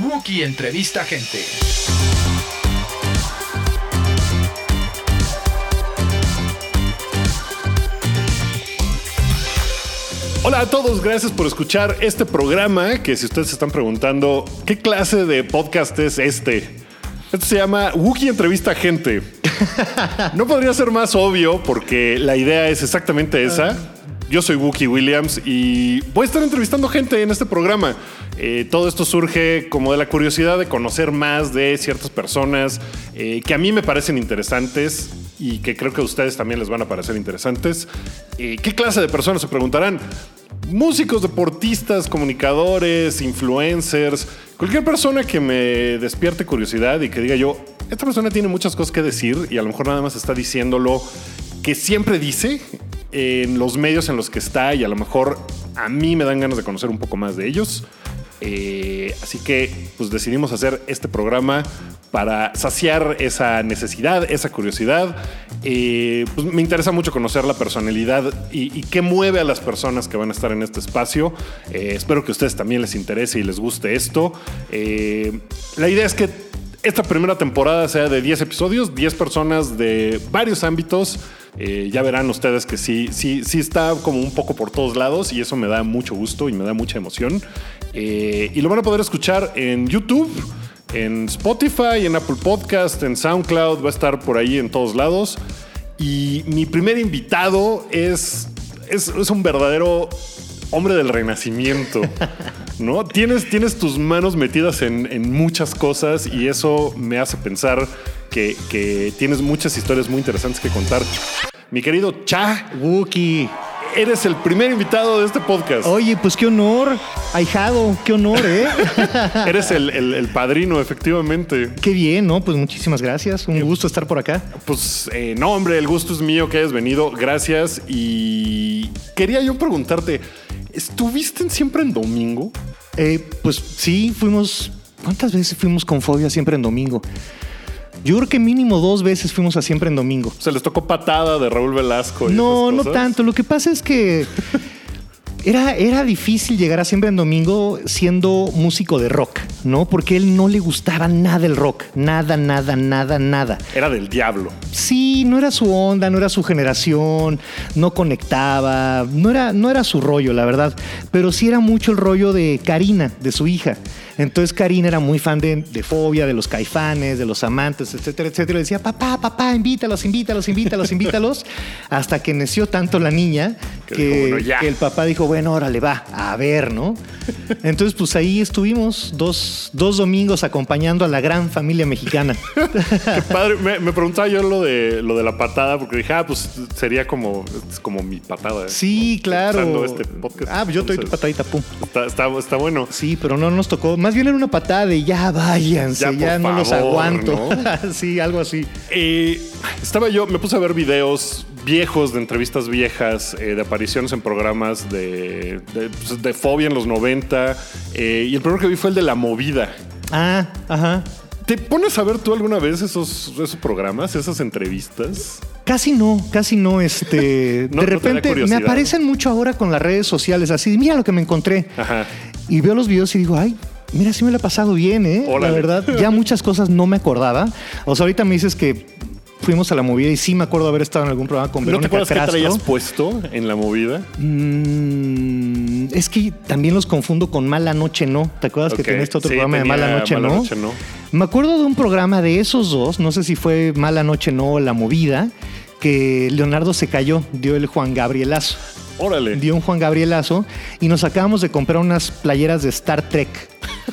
Wookie entrevista gente. Hola a todos, gracias por escuchar este programa que si ustedes se están preguntando, ¿qué clase de podcast es este? Esto se llama Wookie Entrevista Gente. No podría ser más obvio porque la idea es exactamente esa. Yo soy Wookie Williams y voy a estar entrevistando gente en este programa. Eh, todo esto surge como de la curiosidad de conocer más de ciertas personas eh, que a mí me parecen interesantes y que creo que a ustedes también les van a parecer interesantes. Eh, ¿Qué clase de personas se preguntarán? Músicos, deportistas, comunicadores, influencers, cualquier persona que me despierte curiosidad y que diga yo, esta persona tiene muchas cosas que decir y a lo mejor nada más está diciéndolo que siempre dice en los medios en los que está y a lo mejor a mí me dan ganas de conocer un poco más de ellos. Eh, así que pues decidimos hacer este programa para saciar esa necesidad, esa curiosidad. Eh, pues, me interesa mucho conocer la personalidad y, qué mueve a las personas que van a estar en este espacio. Eh, espero que a ustedes también les interese y les guste esto. La idea es que esta primera temporada sea de 10 episodios, 10 personas de varios ámbitos. Eh, ya verán ustedes que sí, sí, sí está como un poco por todos lados y eso me da mucho gusto y me da mucha emoción. Eh, y lo van a poder escuchar en YouTube, en Spotify, en Apple Podcast, en SoundCloud, va a estar por ahí en todos lados. Y mi primer invitado es, es, es un verdadero hombre del renacimiento, ¿no? Tienes, tienes tus manos metidas en, en muchas cosas y eso me hace pensar que, que, tienes muchas historias muy interesantes que contar. Mi querido Cha Wookie. Eres el primer invitado de este podcast. Oye, pues qué honor, ahijado, qué honor, ¿eh? Eres el, el, el, padrino, efectivamente. Qué bien, ¿no? Pues muchísimas gracias. Un gusto estar por acá. Pues eh, no, hombre, el gusto es mío que hayas venido. Gracias. Y quería yo preguntarte, ¿estuviste siempre en domingo? Eh, pues sí, fuimos. ¿Cuántas veces fuimos con Fobia siempre en domingo? Yo creo que mínimo dos veces fuimos a siempre en domingo. Se les tocó patada de Raúl Velasco. Y no, no tanto. Lo que pasa es que era, era difícil llegar a siempre en domingo siendo músico de rock, ¿no? Porque él no le gustaba nada el rock. Nada, nada, nada, nada. Era del diablo. Sí, no era su onda, no era su generación, no conectaba, no era, no era su rollo, la verdad. Pero sí era mucho el rollo de Karina, de su hija. Entonces Karina era muy fan de, de, Fobia, de los caifanes, de los amantes, etcétera, etcétera. Y decía, papá, papá, invítalos, invítalos, invítalos, invítalos. Hasta que nació tanto la niña que, que, dijo, bueno, que, el papá dijo, bueno, órale, va, a ver, ¿no? Entonces, pues ahí estuvimos dos, dos domingos acompañando a la gran familia mexicana. Qué padre. Me, me, preguntaba yo lo de, lo de la patada, porque dije, ah, pues sería como, como mi patada. ¿eh? Sí, claro. Este podcast. Ah, pues yo te doy tu patadita, pum. Está, está, está bueno. Sí, pero no nos tocó. Más bien era una patada de ya váyanse, ya, ya no favor, los aguanto. ¿no? sí, algo así. Eh, estaba yo, me puse a ver videos viejos de entrevistas viejas, eh, de apariciones en programas de, de, pues, de, fobia en los 90. Eh, y el primero que vi fue el de La Movida. Ah, ajá. ¿Te pones a ver tú alguna vez esos, esos programas, esas entrevistas? Casi no, casi no. Este, no, de repente no me aparecen mucho ahora con las redes sociales, así, mira lo que me encontré. Ajá. Y veo los videos y digo, ay, Mira, sí me lo he pasado bien, ¿eh? Órale. La verdad, ya muchas cosas no me acordaba. O sea, ahorita me dices que fuimos a la movida y sí me acuerdo haber estado en algún programa con ¿No Verónica te acuerdas Castro. qué traías puesto en la movida? Mm, es que también los confundo con Mala Noche No. ¿Te acuerdas que tenía este otro sí, programa de Mala Noche Mala No? Noche No. Me acuerdo de un programa de esos dos, no sé si fue Mala Noche No o La Movida, que Leonardo se cayó, dio el Juan Gabrielazo. Órale. Dio un Juan Gabrielazo y nos acabamos de comprar unas playeras de Star Trek.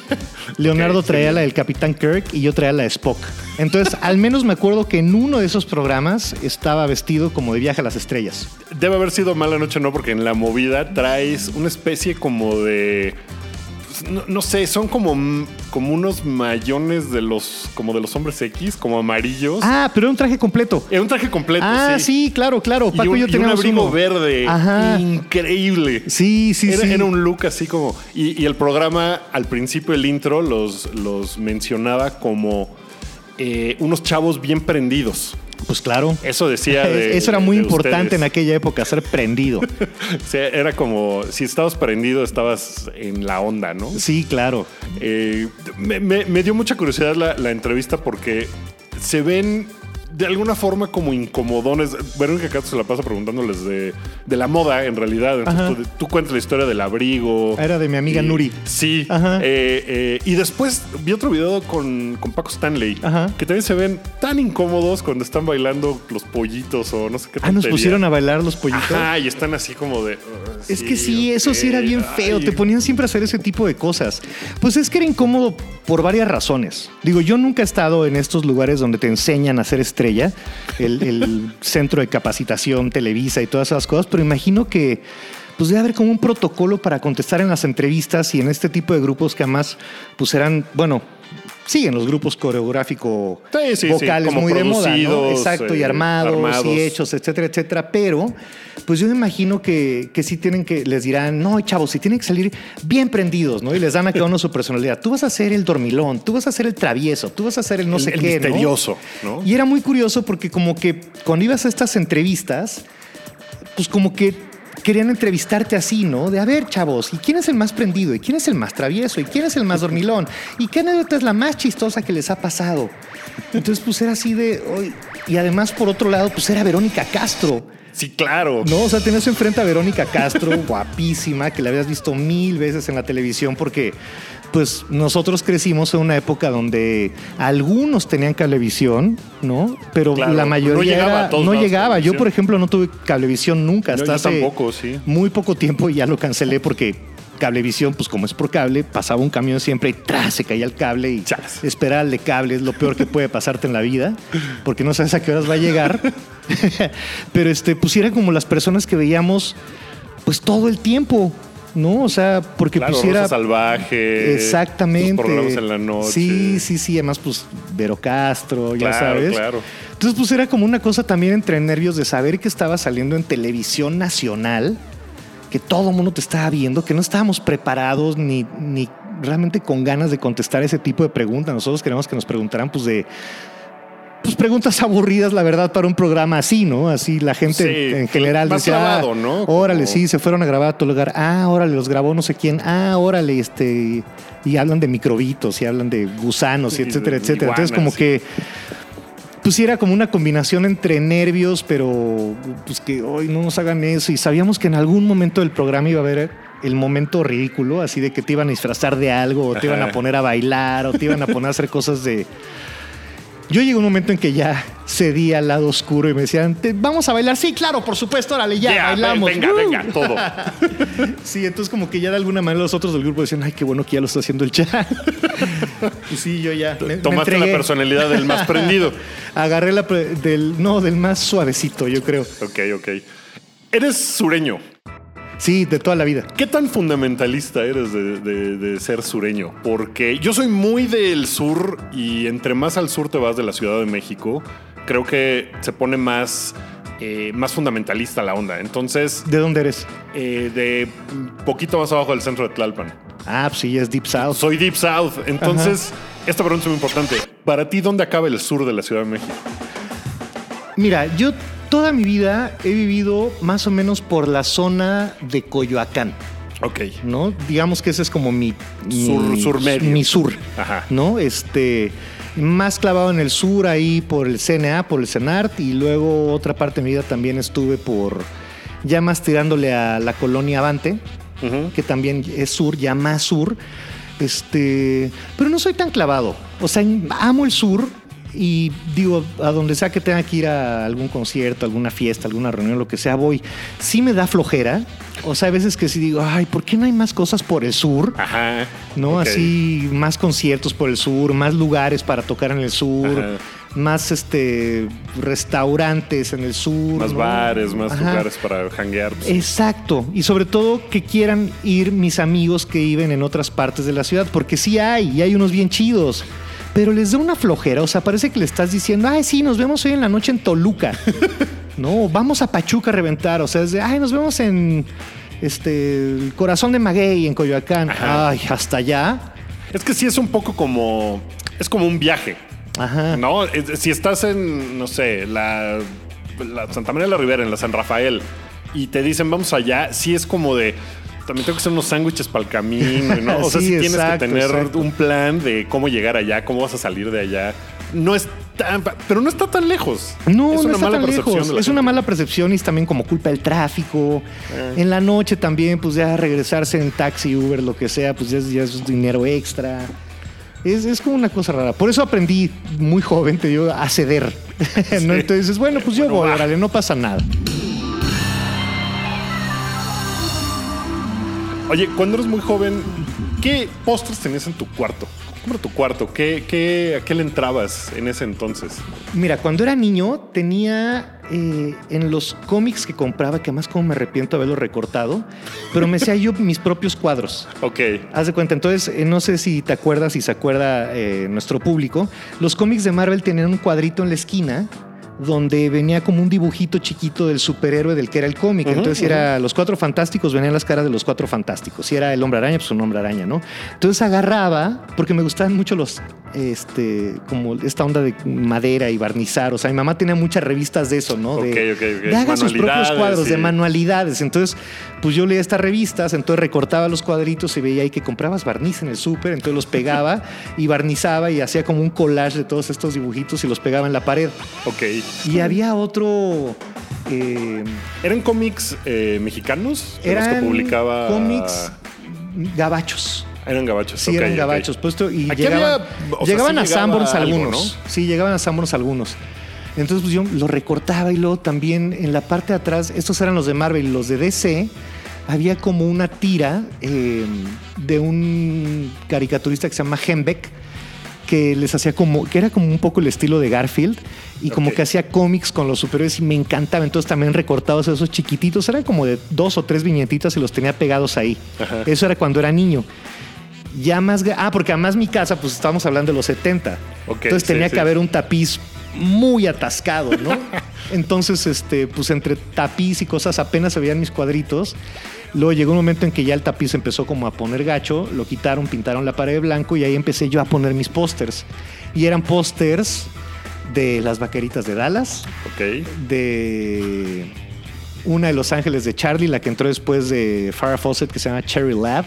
Leonardo traía la del Capitán Kirk y yo traía la de Spock. Entonces, al menos me acuerdo que en uno de esos programas estaba vestido como de viaje a las estrellas. Debe haber sido mala noche, no, porque en la movida traes una especie como de. No, no sé, son como, como unos mayones de los, como de los hombres X, como amarillos. Ah, pero era un traje completo. Era un traje completo. Ah, sí, claro, claro. Y Paco un, y yo y un abrigo uno. verde. Ajá. Increíble. Sí, sí, era, sí. era un look así como. Y, y el programa, al principio del intro, los, los mencionaba como eh, unos chavos bien prendidos. Pues claro. Eso decía de- Eso era muy importante ustedes. en aquella época, ser prendido. Sea, era como si estabas prendido, estabas en la onda, ¿no? Sí, claro. Eh, me, me- me dio mucha curiosidad la, la entrevista porque se ven de alguna forma como incomodones. Verónica Castro se la pasa preguntándoles de, de la moda, en realidad. Entonces, tú, tú cuentas la historia del abrigo. Era de mi amiga Y- Nuri. Sí. Ajá. Eh, eh, y después vi otro video con, con Paco Stanley, Ajá. que también se ven tan incómodos cuando están bailando los pollitos o no sé qué Ah, nos pusieron a bailar los pollitos. Ajá, y están así como de... "Ah, Es que sí, eso sí era bien feo. ay". Te ponían siempre a hacer ese tipo de cosas. Pues es que era incómodo por varias razones. Digo, yo nunca he estado en estos lugares donde te enseñan a ser estrella, el, el centro de capacitación, Televisa y todas esas cosas, pero imagino que pues debe haber como un protocolo para contestar en las entrevistas y en este tipo de grupos que además pues eran, bueno, siguen los grupos coreográfico Sí, sí, sí, vocales muy de moda, Exacto, y eh, armados, armados. y hechos, etcétera, etcétera. Pero, pues yo me imagino que, que sí tienen que, les dirán, no, chavos, si tienen que salir bien prendidos, ¿no? Y les dan a cada uno su personalidad. Tú vas a ser el dormilón, tú vas a ser el travieso, tú vas a ser el no El- sé el qué, ¿no? misterioso, ¿no? Y era muy curioso porque como que cuando ibas a estas entrevistas, pues como que querían entrevistarte así, ¿no? De a ver, chavos, ¿y quién es el más prendido? ¿Y quién es el más travieso? ¿Y quién es el más dormilón? ¿Y qué anécdota es la más chistosa que les ha pasado? Entonces, pues era así de. Y además, por otro lado, pues era Verónica Castro. Sí, claro. No, o sea, tenías enfrente a Verónica Castro, guapísima, que la habías visto mil veces en la televisión, porque pues nosotros crecimos en una época donde algunos tenían cablevisión, ¿no? Pero Claro, la no mayoría llegaba era- a todos no llegaba. Yo, por ejemplo, no tuve cablevisión nunca No, hasta yo hace tampoco, sí. muy poco tiempo y ya lo cancelé porque cablevisión, pues como es por cable, pasaba un camión siempre y ¡tras! se caía el cable y Chas. esperar al de cable es lo peor que puede pasarte en la vida porque no sabes a qué horas va a llegar. Pero este, pues era como las personas que veíamos pues todo el tiempo, ¿no? O sea, porque Claro, pusiera Rosa Salvaje. Exactamente. los programas en la noche. Sí, sí, sí. Además, pues Vero Castro, ya Claro, sabes. claro. Entonces, pues era como una cosa también entre nervios de saber que estaba saliendo en televisión nacional, que todo el mundo te estaba viendo, que no estábamos preparados ni, ni realmente con ganas de contestar ese tipo de preguntas. Nosotros queremos que nos preguntaran, pues, de. Pues preguntas aburridas, la verdad, para un programa así, ¿no? Así la gente Sí, en general más decía, clavado, "Ah, ¿no? Órale, Como- sí, se fueron a grabar a todo lugar. Ah, órale, los grabó no sé quién. Ah, órale, este. Y hablan de microbitos y hablan de gusanos y etcétera, de etcétera. Entonces, como sí. que. Pues era como una combinación entre nervios, pero pues que hoy no nos hagan eso. Y sabíamos que en algún momento del programa iba a haber el momento ridículo, así de que te iban a disfrazar de algo, o te iban a poner a bailar, o te iban a poner a hacer cosas de. Yo llegué a un momento en que ya cedí al lado oscuro y me decían, "Te- vamos a bailar. Sí, claro, por supuesto, órale, ya, Ya, bailamos. Venga, venga, todo. Sí, entonces como que ya de alguna manera los otros del grupo decían, ay, qué bueno que ya lo está haciendo el chat. y sí, yo ya me, me Tomaste la personalidad del más prendido. Agarré la del, no, del más suavecito, yo creo. Ok, ok. Eres sureño. Sí, de toda la vida. ¿Qué tan fundamentalista eres de, de- de ser sureño? Porque yo soy muy del sur y entre más al sur te vas de la Ciudad de México, creo que se pone más, eh, más fundamentalista la onda. Entonces, ¿De dónde eres? eh, de poquito más abajo del centro de Tlalpan. Ah, pues sí, es Deep South. Soy Deep South. Entonces, esta pregunta es muy importante. Para ti, ¿dónde acaba el sur de la Ciudad de México? Mira, yo toda mi vida he vivido más o menos por la zona de Coyoacán. Ok. ¿no? Digamos que ese es como mi Sur- mi, sur medio. mi sur, Ajá. ¿no? Este más clavado en el sur ahí por el CNA, por el CENART y luego otra parte de mi vida también estuve por ya más tirándole a la colonia Avante, que también es sur, ya más sur. Este, pero no soy tan clavado. O sea, amo el sur y digo, a donde sea que tenga que ir a algún concierto, alguna fiesta, alguna reunión, lo que sea, voy. Sí me da flojera. O sea, hay veces que sí digo, ay, ¿por qué no hay más cosas por el sur? Ajá. ¿No? Así, más conciertos por el sur, más lugares para tocar en el sur, Ajá. más este restaurantes en el sur. Más ¿no? bares, más Ajá. lugares para janguear. pues, Exacto. Y sobre todo que quieran ir mis amigos que viven en otras partes de la ciudad, porque sí hay, y hay unos bien chidos. Pero les da una flojera, o sea, parece que le estás diciendo, ay, sí, nos vemos hoy en la noche en Toluca. no, vamos a Pachuca a reventar, o sea, es de, ay, nos vemos en este, el corazón de Maguey, en Coyoacán. Ajá. Ay, hasta allá. Es que sí es un poco como. Es como un viaje. Ajá. No, si estás en, no sé, la, la Santa María de la Ribera, en la San Rafael, y te dicen vamos allá, sí es como de. También tengo que hacer unos sándwiches para el camino, ¿no? O sea, Sí, sí tienes exacto, que tener exacto. un plan de cómo llegar allá, cómo vas a salir de allá. No es tan, pero no está tan lejos. No, es no una está mala tan percepción lejos. Es una mala percepción y es también como culpa del tráfico. Eh. En la noche también, pues ya regresarse en taxi, Uber, lo que sea, pues ya es, ya es dinero extra. Es, es como una cosa rara. Por eso aprendí muy joven, te digo, a ceder. ¿no? Entonces bueno, pues yo Bueno, voy, órale, no pasa nada. Oye, cuando eres muy joven, ¿qué postres tenías en tu cuarto? ¿Cómo era tu cuarto? ¿Qué, qué, ¿A qué le entrabas en ese entonces? Mira, cuando era niño tenía eh, en los cómics que compraba, que además como me arrepiento de haberlo recortado, pero me hacía yo mis propios cuadros. Ok. Haz de cuenta, entonces, eh, no sé si te acuerdas, si se acuerda eh, nuestro público, los cómics de Marvel tenían un cuadrito en la esquina donde venía como un dibujito chiquito del superhéroe del que era el cómic. Entonces, era los cuatro fantásticos, venían las caras de los cuatro fantásticos. Si era el hombre araña, pues un hombre araña, ¿no? Entonces agarraba, porque me gustaban mucho los, este, como esta onda de madera y barnizar. O sea, mi mamá tenía muchas revistas de eso, ¿no? De, Ok, ok, ok. de haga sus propios cuadros, de manualidades. Entonces, pues yo leía estas revistas, entonces recortaba los cuadritos y veía ahí que comprabas barniz en el súper, entonces los pegaba y barnizaba y hacía como un collage de todos estos dibujitos y los pegaba en la pared. Ok. Y había otro... eh, ¿Eran cómics eh, mexicanos? de los eran que publicaba. cómics gabachos. Eran gabachos. Sí, eran gabachos. Puesto, y Aquí llegaban, había- o sea, llegaban sí a Sanborns algo, algunos. Sí, llegaban a Sanborns algunos. Entonces, pues yo lo recortaba y luego también en la parte de atrás, estos eran los de Marvel y los de DC, había como una tira eh, de un caricaturista que se llama Hembeck, que les hacía como, que era como un poco el estilo de Garfield y como que hacía cómics con los superhéroes y me encantaba. Entonces también recortados esos chiquititos, eran como de dos o tres viñetitas y los tenía pegados ahí. Ajá. Eso era cuando era niño. Ya más. Ah, porque además mi casa, pues estábamos hablando de los 70. Ok, Entonces tenía sí. que haber un tapiz muy atascado, ¿no? Entonces, este, pues entre tapiz y cosas apenas se veían mis cuadritos. Luego llegó un momento en que ya el tapiz empezó como a poner gacho, lo quitaron, pintaron la pared de blanco y ahí empecé yo a poner mis pósters. Y eran pósters de las vaqueritas de Dallas, Ok. de una de Los Ángeles de Charlie, la que entró después de Farrah Fawcett, que se llama Cherry Lab,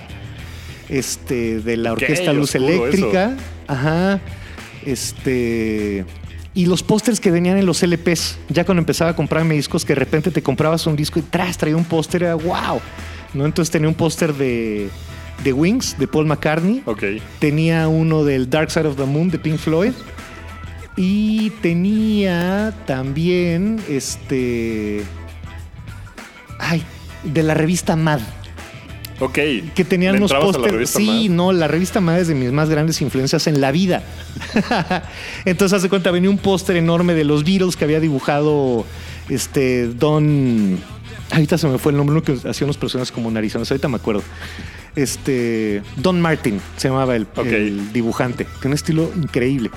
este, de la Orquesta Luz Eléctrica, ajá, este, y los pósters que venían en los LPs, ya cuando empezaba a comprarme discos, que de repente te comprabas un disco y tras traía un póster, era wow, ¿no? Entonces tenía un póster de, de Wings, de Paul McCartney, tenía uno del Dark Side of the Moon de Pink Floyd. Y tenía también este. Ay, de la revista Mad. Ok. Que tenían ¿Le unos pósters. Sí, Mad? no, la revista Mad es de mis más grandes influencias en la vida. Entonces, hace cuenta, venía un póster enorme de los Beatles que había dibujado este Don. Ahorita se me fue el nombre, que hacía unos personajes como narizones, ahorita me acuerdo. Este. Don Martin se llamaba el, dibujante, que un estilo increíble.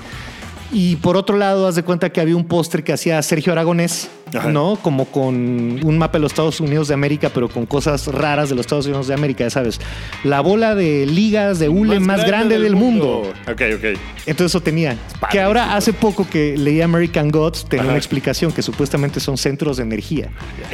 Y por otro lado, haz de cuenta que había un póster que hacía Sergio Aragonés, Ajá. ¿no? Como con un mapa de los Estados Unidos de América, pero con cosas raras de los Estados Unidos de América, ya sabes. La bola de ligas de hule más, grande, del mundo. Ok, ok. Entonces eso tenía. padre, Que ahora hace poco que leí American Gods, tenía Ajá. una explicación que supuestamente son centros de energía.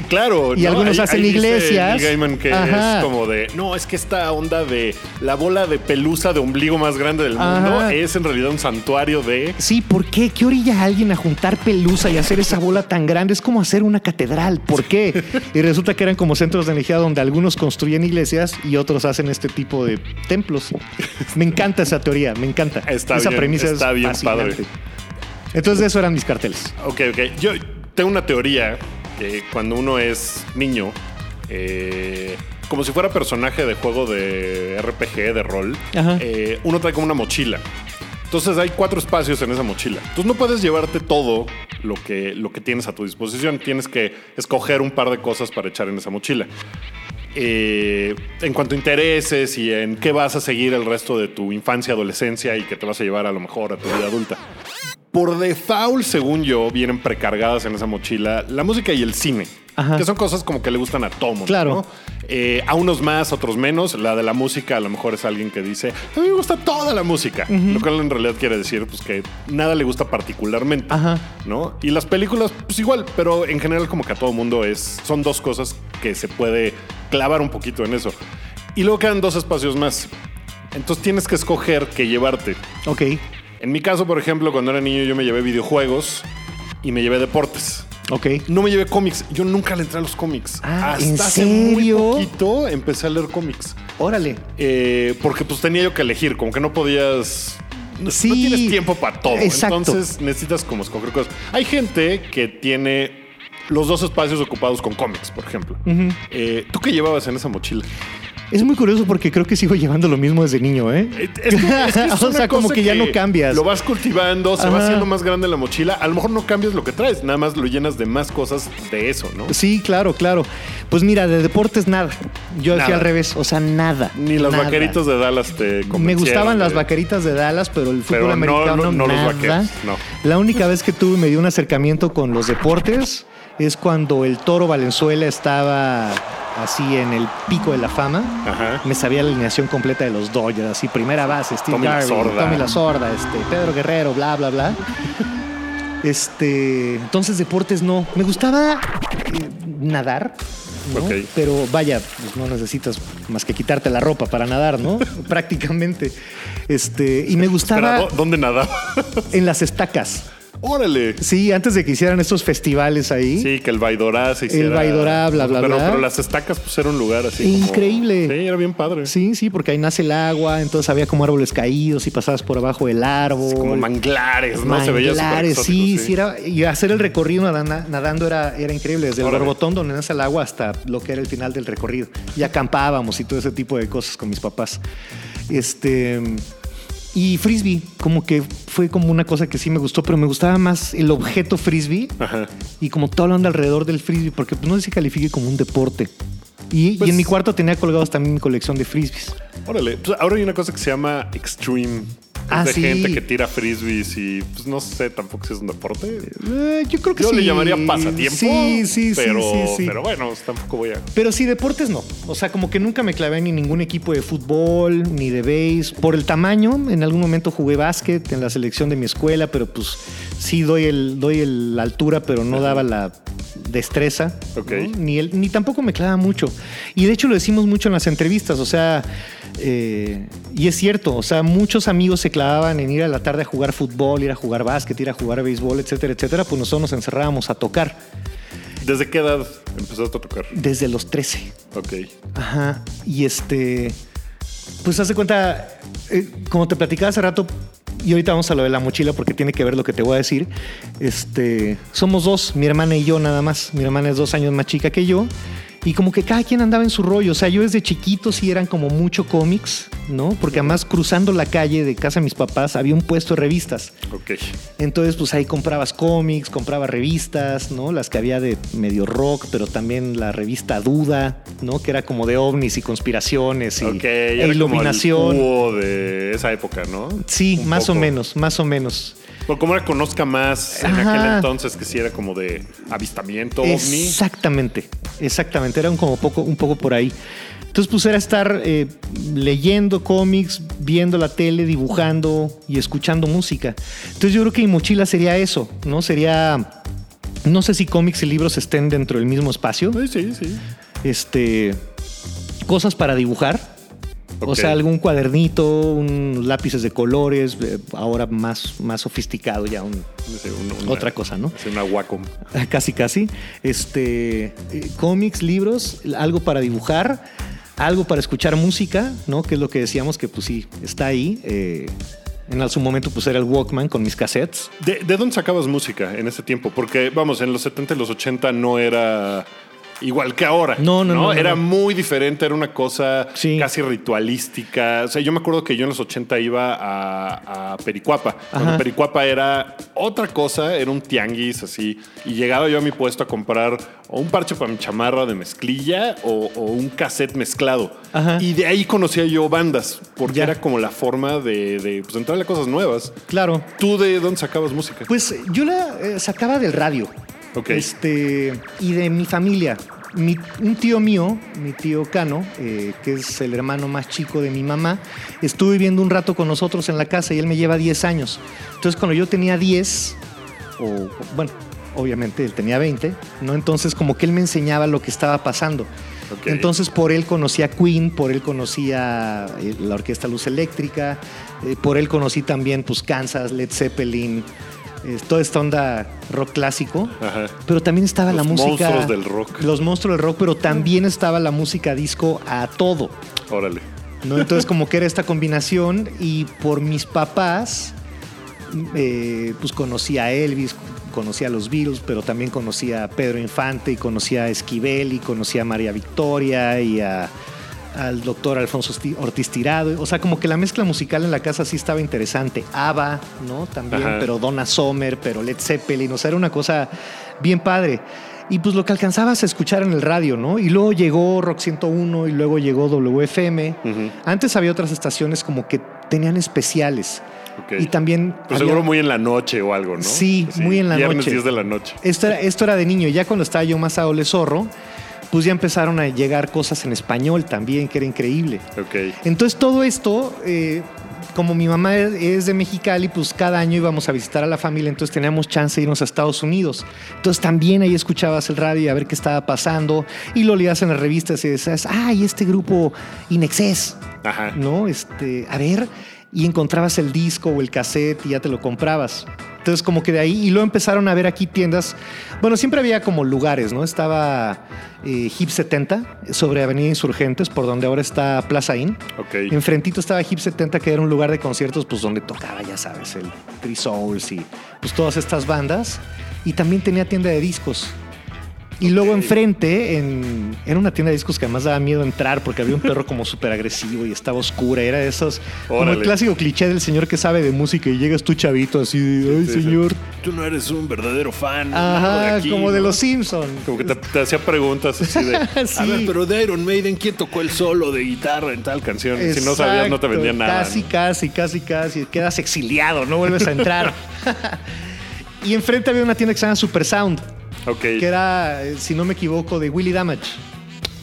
Claro. Y algunos hacen dice iglesias. Neil Gaiman que Ajá. es como de, no, es que esta onda de la bola de pelusa de ombligo más grande del mundo es en realidad un santuario de... Sí, ¿por qué? ¿Qué orilla a alguien a juntar pelusa y hacer esa bola tan grande? Es como hacer una catedral. ¿Por qué? Y resulta que eran como centros de energía donde algunos construyen iglesias y otros hacen este tipo de templos. Me encanta esa teoría, me encanta. Está esa bien, premisa está es bien fascinante. padre. Entonces, de eso eran mis carteles. Ok, ok. Yo tengo una teoría que cuando uno es niño, eh, como si fuera personaje de juego de RPG, de rol, eh, uno trae como una mochila. Entonces hay cuatro espacios en esa mochila. Entonces no puedes llevarte todo lo que, lo que tienes a tu disposición. Tienes que escoger un par de cosas para echar en esa mochila. Eh, en cuanto a intereses y en qué vas a seguir el resto de tu infancia, adolescencia y que te vas a llevar a lo mejor a tu vida adulta. Por default, según yo, vienen precargadas en esa mochila la música y el cine. Ajá. que son cosas como que le gustan a todo mundo. Claro. ¿no? Eh, a unos más, otros menos. La de la música a lo mejor es alguien que dice, a mí me gusta toda la música, lo cual en realidad quiere decir pues, que nada le gusta particularmente. Ajá. ¿no? Y las películas, pues igual, pero en general como que a todo mundo es, son dos cosas que se puede clavar un poquito en eso. Y luego quedan dos espacios más. Entonces tienes que escoger qué llevarte. Ok. En mi caso, por ejemplo, cuando era niño yo me llevé videojuegos y me llevé deportes. Ok. No me llevé cómics. Yo nunca le entré a los cómics. Ah, Hasta ¿en hace muy poquito empecé a leer cómics. Órale. Eh, porque pues tenía yo que elegir, como que no podías... Sí. no tienes tiempo para todo. Exacto. Entonces necesitas como escoger cosas. Hay gente que tiene los dos espacios ocupados con cómics, por ejemplo. Eh, ¿Tú qué llevabas en esa mochila? Es muy curioso porque creo que sigo llevando lo mismo desde niño, ¿eh? Eh, es que- es que es o sea, como que ya no cambias. Lo vas cultivando, se va haciendo más grande la mochila. A lo mejor no cambias lo que traes, nada más lo llenas de más cosas de eso, ¿no? Sí, claro, claro. Pues mira, de deportes nada. Yo Nada. hacía al revés, o sea, nada. Ni los nada. vaqueritos de Dallas te Me gustaban las vaqueritas de Dallas, pero el fútbol Pero americano no- no los nada. vaqueros, no. La única vez que tuve me dio un acercamiento con los deportes es cuando el Toro Valenzuela estaba así en el pico de la fama. Ajá. Me sabía la alineación completa de los Dodgers, así primera base, Steve Tommy Garvey. Tommy La Sorda, este, Pedro Guerrero, bla, bla, bla. Este, entonces deportes no. Me gustaba eh, nadar. Pero vaya, pues no necesitas más que quitarte la ropa para nadar, ¿no? Prácticamente. Este, y me gustaba Espera, ¿dó- ¿dónde nadaba? en las estacas. Órale. Sí, antes de que hicieran estos festivales ahí. Sí, que el Baidorá se hiciera. Baidorá, bla, bla, pero, bla. Pero las estacas, pues era un lugar así. como- Increíble. Sí, era bien padre. Sí, sí, porque ahí nace el agua, entonces había como árboles caídos y pasabas por abajo del árbol. Como manglares, ¿no? Se veía súper Manglares, exótico, sí, sí, era, y hacer el recorrido nadando, era, era increíble, desde el Órale. borbotón donde nace el agua hasta lo que era el final del recorrido. Y acampábamos y todo ese tipo de cosas con mis papás. Este. Y frisbee, como que fue como una cosa que sí me gustó, pero me gustaba más el objeto frisbee Ajá. y como todo lo anda alrededor del frisbee, porque pues, no sé si califique como un deporte. Y, y Pues- en mi cuarto tenía colgados también mi colección de frisbees. Órale. Pues ahora hay una cosa que se llama Extreme. Ah, de sí. gente que tira frisbees y pues no sé tampoco si es un deporte. Eh, yo creo que Yo sí. le llamaría pasatiempo. Sí, sí, pero, sí. Pero bueno, tampoco voy a. Pero sí, deportes no. O sea, como que nunca me clavé ni en ningún equipo de fútbol, ni de base. Por el tamaño, en algún momento jugué básquet en la selección de mi escuela, pero pues sí doy el, doy el- la altura, pero no daba la destreza. Ok. ¿no? Ni, el, ni tampoco me clava mucho. Y de hecho lo decimos mucho en las entrevistas. O sea, eh, y es cierto, o sea, muchos amigos se clavaban en ir a la tarde a jugar fútbol, ir a jugar básquet, ir a jugar béisbol, etcétera, etcétera. Pues nosotros nos encerrábamos a tocar ¿Desde qué edad empezaste a tocar? desde los 13. Ok. Ajá. Y este. Pues haz de cuenta, eh, como te platicaba hace rato, y ahorita vamos a lo de la mochila porque tiene que ver lo que te voy a decir. Este. Somos dos, mi hermana y yo nada más. Mi hermana es dos años más chica que yo. Y como que cada quien andaba en su rollo. O sea, yo desde chiquito sí eran como mucho cómics, ¿no? Porque además cruzando la calle de casa de mis papás había un puesto de revistas. Ok. Entonces, pues ahí comprabas cómics, comprabas revistas, ¿no? Las que había de medio rock, pero también la revista Duda, ¿no? Que era como de ovnis y conspiraciones y Ok. e era como el iluminación. de esa época, ¿no? Sí, Un más o menos, más o menos. Porque como era conozca más en Ajá. aquel entonces, que sí era como de avistamiento ovni. Exactamente, exactamente. Era un, como poco, un poco por ahí. Entonces, pues era estar eh, leyendo cómics, viendo la tele, dibujando y escuchando música. Entonces, yo creo que mi mochila sería eso, ¿no? Sería. No sé si cómics y libros estén dentro del mismo espacio. Sí, sí, sí. Este. Cosas para dibujar. O sea, algún cuadernito, un lápices de colores, eh, ahora más, más sofisticado ya, un, Sí, un- una- otra cosa, ¿no? sí, una Wacom. Casi, casi. Este, eh, cómics, libros, algo para dibujar, algo para escuchar música, ¿no? Que es lo que decíamos que pues sí, está ahí. eh, en su momento pues era el Walkman con mis cassettes. ¿De, de dónde sacabas música en ese tiempo? Porque, vamos, en los 70 y los 80 no era igual que ahora. No, no, no, no, Era no. muy diferente, era una cosa Sí. casi ritualística. O sea, yo me acuerdo que yo en los 80 iba a, a Pericuapa. Cuando. Pericuapa era otra cosa, era un tianguis así. Y llegaba yo a mi puesto a comprar o un parche para mi chamarra de mezclilla o, o un cassette mezclado. Ajá. Y de ahí conocía yo bandas, porque Ya. era como la forma de, de pues, entrarle a cosas nuevas. Claro. ¿Tú de dónde sacabas música? Pues yo la eh, sacaba del radio. Ok. Este, y de mi familia. Mi- un tío mío, mi tío Cano, eh, que es el hermano más chico de mi mamá, estuvo viviendo un rato con nosotros en la casa y él me lleva 10 años. Entonces, cuando yo tenía 10, o bueno, obviamente él tenía 20, ¿no? Entonces, como que él me enseñaba lo que estaba pasando. Entonces, por él conocía Queen, por él conocía eh, la Orquesta Luz Eléctrica, eh, por él conocí también, pues, Kansas, Led Zeppelin, eh, toda esta onda rock clásico. Ajá. Pero también estaba la Los música. monstruos del rock. Los monstruos del rock, pero también estaba la música disco a todo. Órale. ¿no? Entonces, como que era esta combinación, y por mis papás, eh, pues conocí a Elvis, conocí a los Beatles, pero también conocí a Pedro Infante, y conocí a Esquivel, y conocí a María Victoria, y a- al doctor Alfonso Ortiz Tirado. O sea, como que la mezcla musical en la casa sí estaba interesante. ABBA, ¿no? También, Ajá. pero Donna Summer, pero Led Zeppelin. O sea, era una cosa bien padre. Y pues lo que alcanzabas a escuchar en el radio, ¿no? Y luego llegó Rock 101 y luego llegó WFM. Antes había otras estaciones como que tenían especiales. Y también... Pues había- seguro muy en la noche o algo, ¿no? Sí, muy en la viernes noche. 10 de la noche. Esto era, esto era de niño. Ya cuando estaba yo más a Ole Zorro, pues ya empezaron a llegar cosas en español también, que era increíble. Ok. Entonces todo esto, eh, como mi mamá es- de Mexicali, pues cada año íbamos a visitar a la familia, entonces teníamos chance de irnos a Estados Unidos. Entonces también ahí escuchabas el radio y a ver qué estaba pasando y lo leías en las revistas y decías, ay, este grupo Ajá. ¿no? Este, a ver, y encontrabas el disco o el cassette y ya te lo comprabas. Entonces, como que de ahí, y luego empezaron a ver aquí tiendas. Bueno, siempre había como lugares, ¿no? Estaba eh, Hip 70 sobre Avenida Insurgentes, por donde ahora está Plaza Inn. Ok. Enfrentito estaba Hip 70, que era un lugar de conciertos, pues donde tocaba, ya sabes, el Three Souls y pues todas estas bandas. Y también tenía tienda de discos. Y luego enfrente, en, era una tienda de discos que además daba miedo entrar porque había un perro como súper agresivo y estaba oscura. Era de esos, como el clásico cliché del señor que sabe de música y llegas tú chavito así, de, ay Sí, sí. señor. Tú no eres un verdadero fan. Ajá, aquí, como de los Simpsons. Como que te, te hacía preguntas así de. Sí. A ver, pero de Iron Maiden, ¿quién tocó el solo de guitarra en tal canción? Si no sabías, no te vendían nada. Casi, ¿no? casi, casi, casi. Quedas exiliado, no vuelves a entrar. y enfrente había una tienda que se llama Super Sound, Ok. que era, eh, si no me equivoco, de Willy Damage.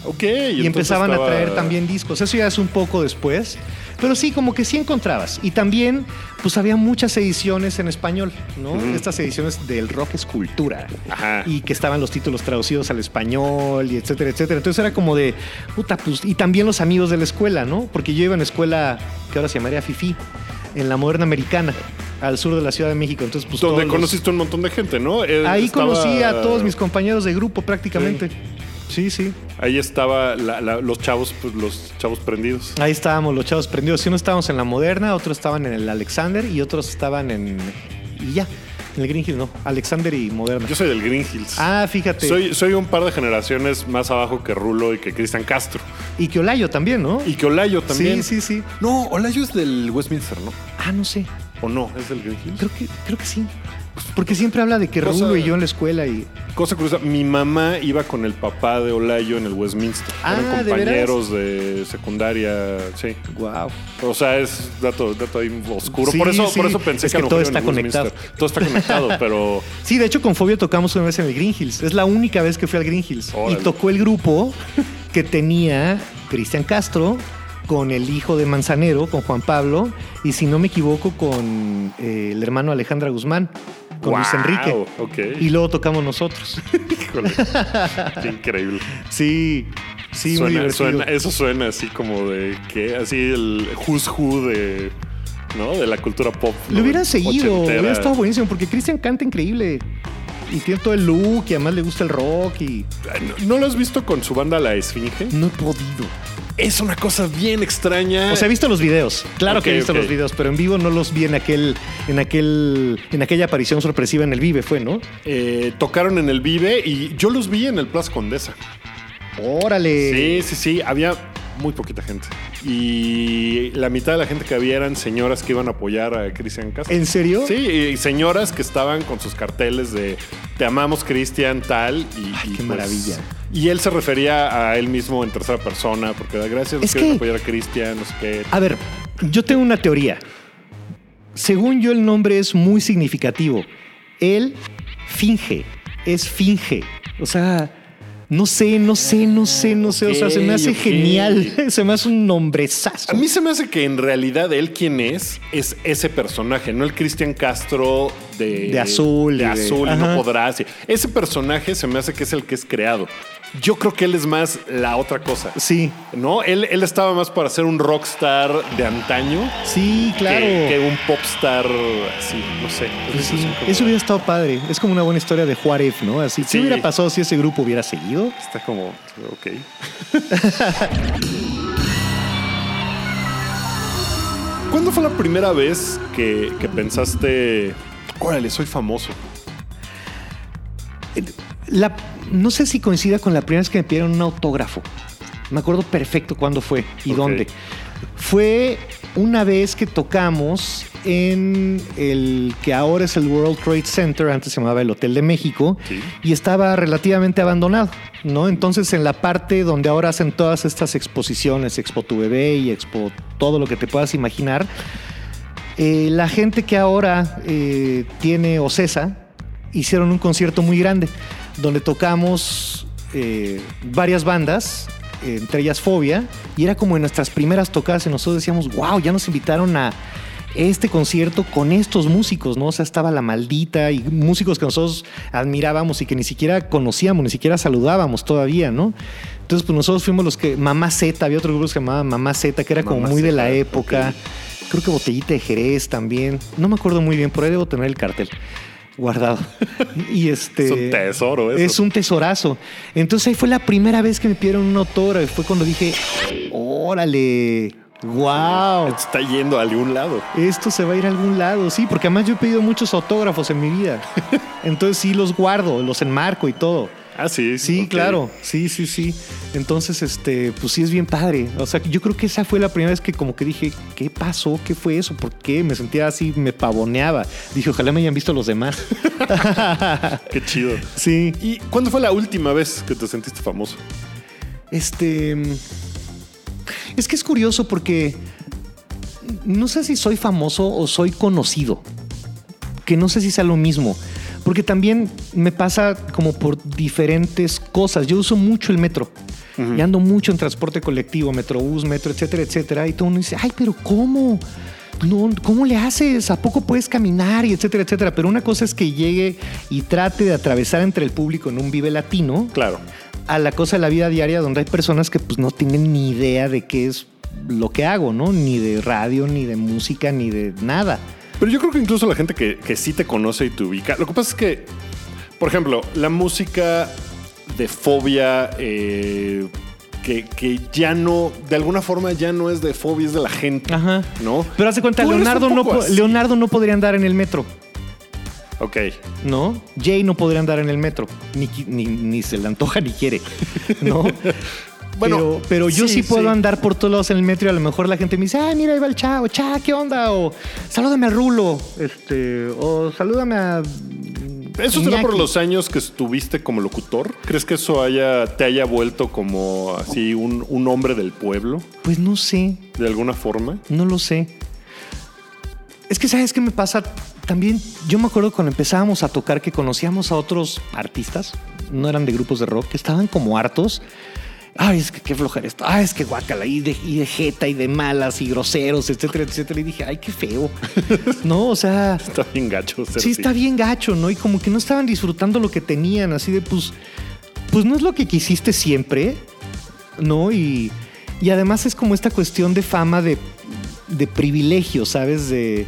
Ok. Y, empezaban estaba- a traer también discos. Eso ya es un poco después. Pero sí, como que sí encontrabas. Y también, pues había muchas ediciones en español, ¿no? Estas ediciones del rock es cultura. Ajá. Y que estaban los títulos traducidos al español y etcétera, etcétera. Entonces era como de, puta, pues. Y también los amigos de la escuela, ¿no? Porque yo iba en escuela que ahora se llamaría FIFI, en la moderna americana, al sur de la Ciudad de México. Entonces, pues. Donde todos los- conociste un montón de gente, ¿no? Eh, Ahí estaba- conocí a todos mis compañeros de grupo prácticamente. Sí, sí. Ahí estaba la- la- los chavos, pues los chavos prendidos. Ahí estábamos los chavos prendidos. Sí, unos estábamos en la Moderna, otros estaban en el Alexander y otros estaban en. Y ya, en el Green Hill, no. Alexander y Moderna. Yo soy del Green Hills. Ah, fíjate. Soy, soy un par de generaciones más abajo que Rulo y que Cristian Castro. Y que Olayo también, ¿no? Y que Olayo también. Sí, sí, sí. No, Olayo es del Westminster, ¿no? Ah, no sé. ¿O no? ¿Es del Green Hills? Creo que, creo que sí. Porque siempre habla de que Cosa- Rulo y yo en la escuela y. Cosa curiosa, mi mamá iba con el papá de Olayo en el Westminster. Ah, Eran ¿de compañeros de, secundaria, sí. Wow. O sea, es dato, dato ahí oscuro. Sí, por, eso, sí. por eso pensé Es que, que todo está en el Westminster. conectado. Todo está conectado, pero Sí, de hecho con Fobio tocamos una vez en el Green Hills. Es la única vez que fui al Green Hills. Órale. Y tocó el grupo que tenía Cristian Castro con el hijo de Manzanero, con Juan Pablo, y si no me equivoco, con eh, el hermano Alejandra Guzmán, con Luis Enrique. Y luego tocamos nosotros. Híjole, qué increíble. sí, sí, muy divertido. suena- eso suena así como de que así el who's who de, ¿no? de la cultura pop. Lo hubieran seguido, hubiera estado buenísimo, porque Cristian canta increíble. Y tiene todo el look, y además le gusta el rock, y ¿No, no lo has visto con su banda La Esfinge? no he podido. Es una cosa bien extraña. O sea, he visto los videos. Claro que he visto los videos, pero en vivo no los vi en aquel, en aquel, en aquella aparición sorpresiva en el Vive, fue, ¿no? Eh, tocaron en el Vive y yo los vi en el Plaza Condesa. Órale. Sí, sí, sí. Había muy poquita gente. Y la mitad de la gente que había eran señoras que iban a apoyar a Cristian Castro. ¿En serio? Sí, y señoras que estaban con sus carteles de Te amamos, Cristian, tal. Y, Ay, y, qué maravilla. Y él se refería a él mismo en tercera persona, porque da gracias, Es que- apoyar a Cristian, no sé qué. A ver, yo tengo una teoría. Según yo, el nombre es muy significativo. Él finge. es finge. O sea, no sé, no sé, no sé, no sé. O sea, se me hace genial. Se me hace un nombrezazo. A mí se me hace que en realidad él quien es, es ese personaje, no el Cristian Castro de, De azul De de- azul y ajá. no podrá. sí. Ese personaje se me hace que es el que es creado. Yo creo que él es más la otra cosa. Sí, ¿No? Él, él estaba más para ser un rockstar de antaño sí, claro. que, que un popstar así, no sé. Es sí, como- Eso hubiera estado padre. Es como una buena historia de Juárez, ¿no? Así, ¿qué Sí. hubiera pasado si ese grupo hubiera seguido? Está como, ok. ¿Cuándo fue la primera vez que, que pensaste, órale, soy famoso? La- no sé si coincida con la primera vez que me pidieron un autógrafo. Me acuerdo perfecto cuándo fue y dónde. Fue una vez que tocamos en el que ahora es el World Trade Center, antes se llamaba el Hotel de México, Sí. y estaba relativamente abandonado, ¿no? Entonces en la parte donde ahora hacen todas estas exposiciones, Expo Tu Bebé y Expo todo lo que te puedas imaginar, eh, la gente que ahora eh, tiene Ocesa hicieron un concierto muy grande donde tocamos eh, varias bandas, entre ellas Fobia, y era como en nuestras primeras tocadas y nosotros decíamos, wow, ya nos invitaron a este concierto con estos músicos, ¿no? O sea, estaba La Maldita y músicos que nosotros admirábamos y que ni siquiera conocíamos, ni siquiera saludábamos todavía, ¿no? Entonces, pues nosotros fuimos los que, Mamá Z, había otro grupo que se llamaba Mamá Z, que era como muy de la época. Creo que Botellita de Jerez también. No me acuerdo muy bien, por ahí debo tener el cartel guardado. y este Es un tesoro eso. Es un tesorazo. Entonces ahí fue la primera vez que me pidieron un autógrafo. Fue cuando dije, órale, wow. Está yendo a algún lado. Esto se va a ir a algún lado, sí, porque además yo he pedido muchos autógrafos en mi vida. Entonces sí los guardo, los enmarco y todo. Ah, sí. Sí, claro, sí, sí, sí. Entonces, este, pues sí es bien padre. O sea, yo creo que esa fue la primera vez que como que dije, ¿qué pasó? ¿Qué fue eso? ¿Por qué? Me sentía así, me pavoneaba. Dije, ojalá me hayan visto los demás. Qué chido. sí. ¿Y cuándo fue la última vez que te sentiste famoso? Este. Es que es curioso porque no sé si soy famoso o soy conocido. Que no sé si sea lo mismo. Porque también me pasa como por diferentes cosas. Yo uso mucho el metro. Y ando mucho en transporte colectivo, metrobús, metro, etcétera, etcétera. Y todo mundo dice, ay, pero ¿cómo? No, ¿Cómo le haces? ¿A poco puedes caminar? Y etcétera, etcétera. Pero una cosa es que llegue y trate de atravesar entre el público en un vive latino Claro. a la cosa de la vida diaria donde hay personas que pues no tienen ni idea de qué es lo que hago, ¿no? Ni de radio, ni de música, ni de nada. Pero yo creo que incluso la gente que, que sí te conoce y te ubica. Lo que pasa es que, por ejemplo, la música de fobia. eh, que, que ya no, de alguna forma ya no es de fobia, es de la gente. Ajá. ¿No? Pero haz de cuenta, Leonardo no, así. Leonardo no podría andar en el metro, Ok. ¿no? Jay no podría andar en el metro, ni, ni, ni se le antoja ni quiere, ¿no? Bueno, pero, pero yo sí, sí, puedo sí. andar por todos lados en el metro y a lo mejor la gente me dice, ay, mira, ahí va el chavo, cha, ¿qué onda? O salúdame al Rulo, este, o salúdame a... ¿Eso será por Iñaki". los años que estuviste como locutor? ¿Crees que eso haya, te haya vuelto como así un, un hombre del pueblo, Pues no sé, de alguna forma? No lo sé. Es que, ¿sabes qué me pasa? También yo me acuerdo cuando empezábamos a tocar que conocíamos a otros artistas, no eran de grupos de rock, que estaban como hartos. Ay, es que qué flojera esto. Ay, es que guácala. Y de, y de jeta y de malas y groseros, etcétera, etcétera. Y dije, ay, qué feo. No, o sea, Está bien gacho. sí está bien gacho, ¿no? Y como que no estaban disfrutando lo que tenían, así de pues, pues no es lo que quisiste siempre, ¿no? Y, y además es como esta cuestión de fama de, de privilegio, ¿sabes? De,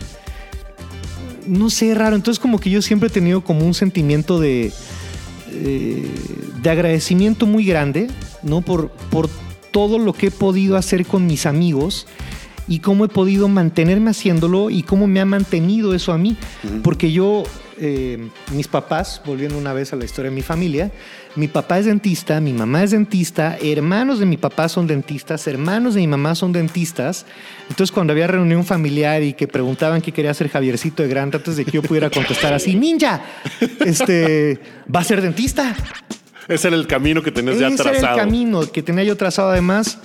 no sé, raro. Entonces como que yo siempre he tenido como un sentimiento de, de agradecimiento muy grande, ¿no? Por, por todo lo que he podido hacer con mis amigos y cómo he podido mantenerme haciéndolo y cómo me ha mantenido eso a mí. Porque yo, eh, mis papás, volviendo una vez a la historia de mi familia, mi papá es dentista, mi mamá es dentista, hermanos de mi papá son dentistas, hermanos de mi mamá son dentistas. Entonces cuando había reunión familiar y que preguntaban qué quería hacer Javiercito de Grande antes de que yo pudiera contestar así, ninja, este, va a ser dentista. Ese era el camino que tenías ya Ese trazado. era el camino que tenía yo trazado. Además,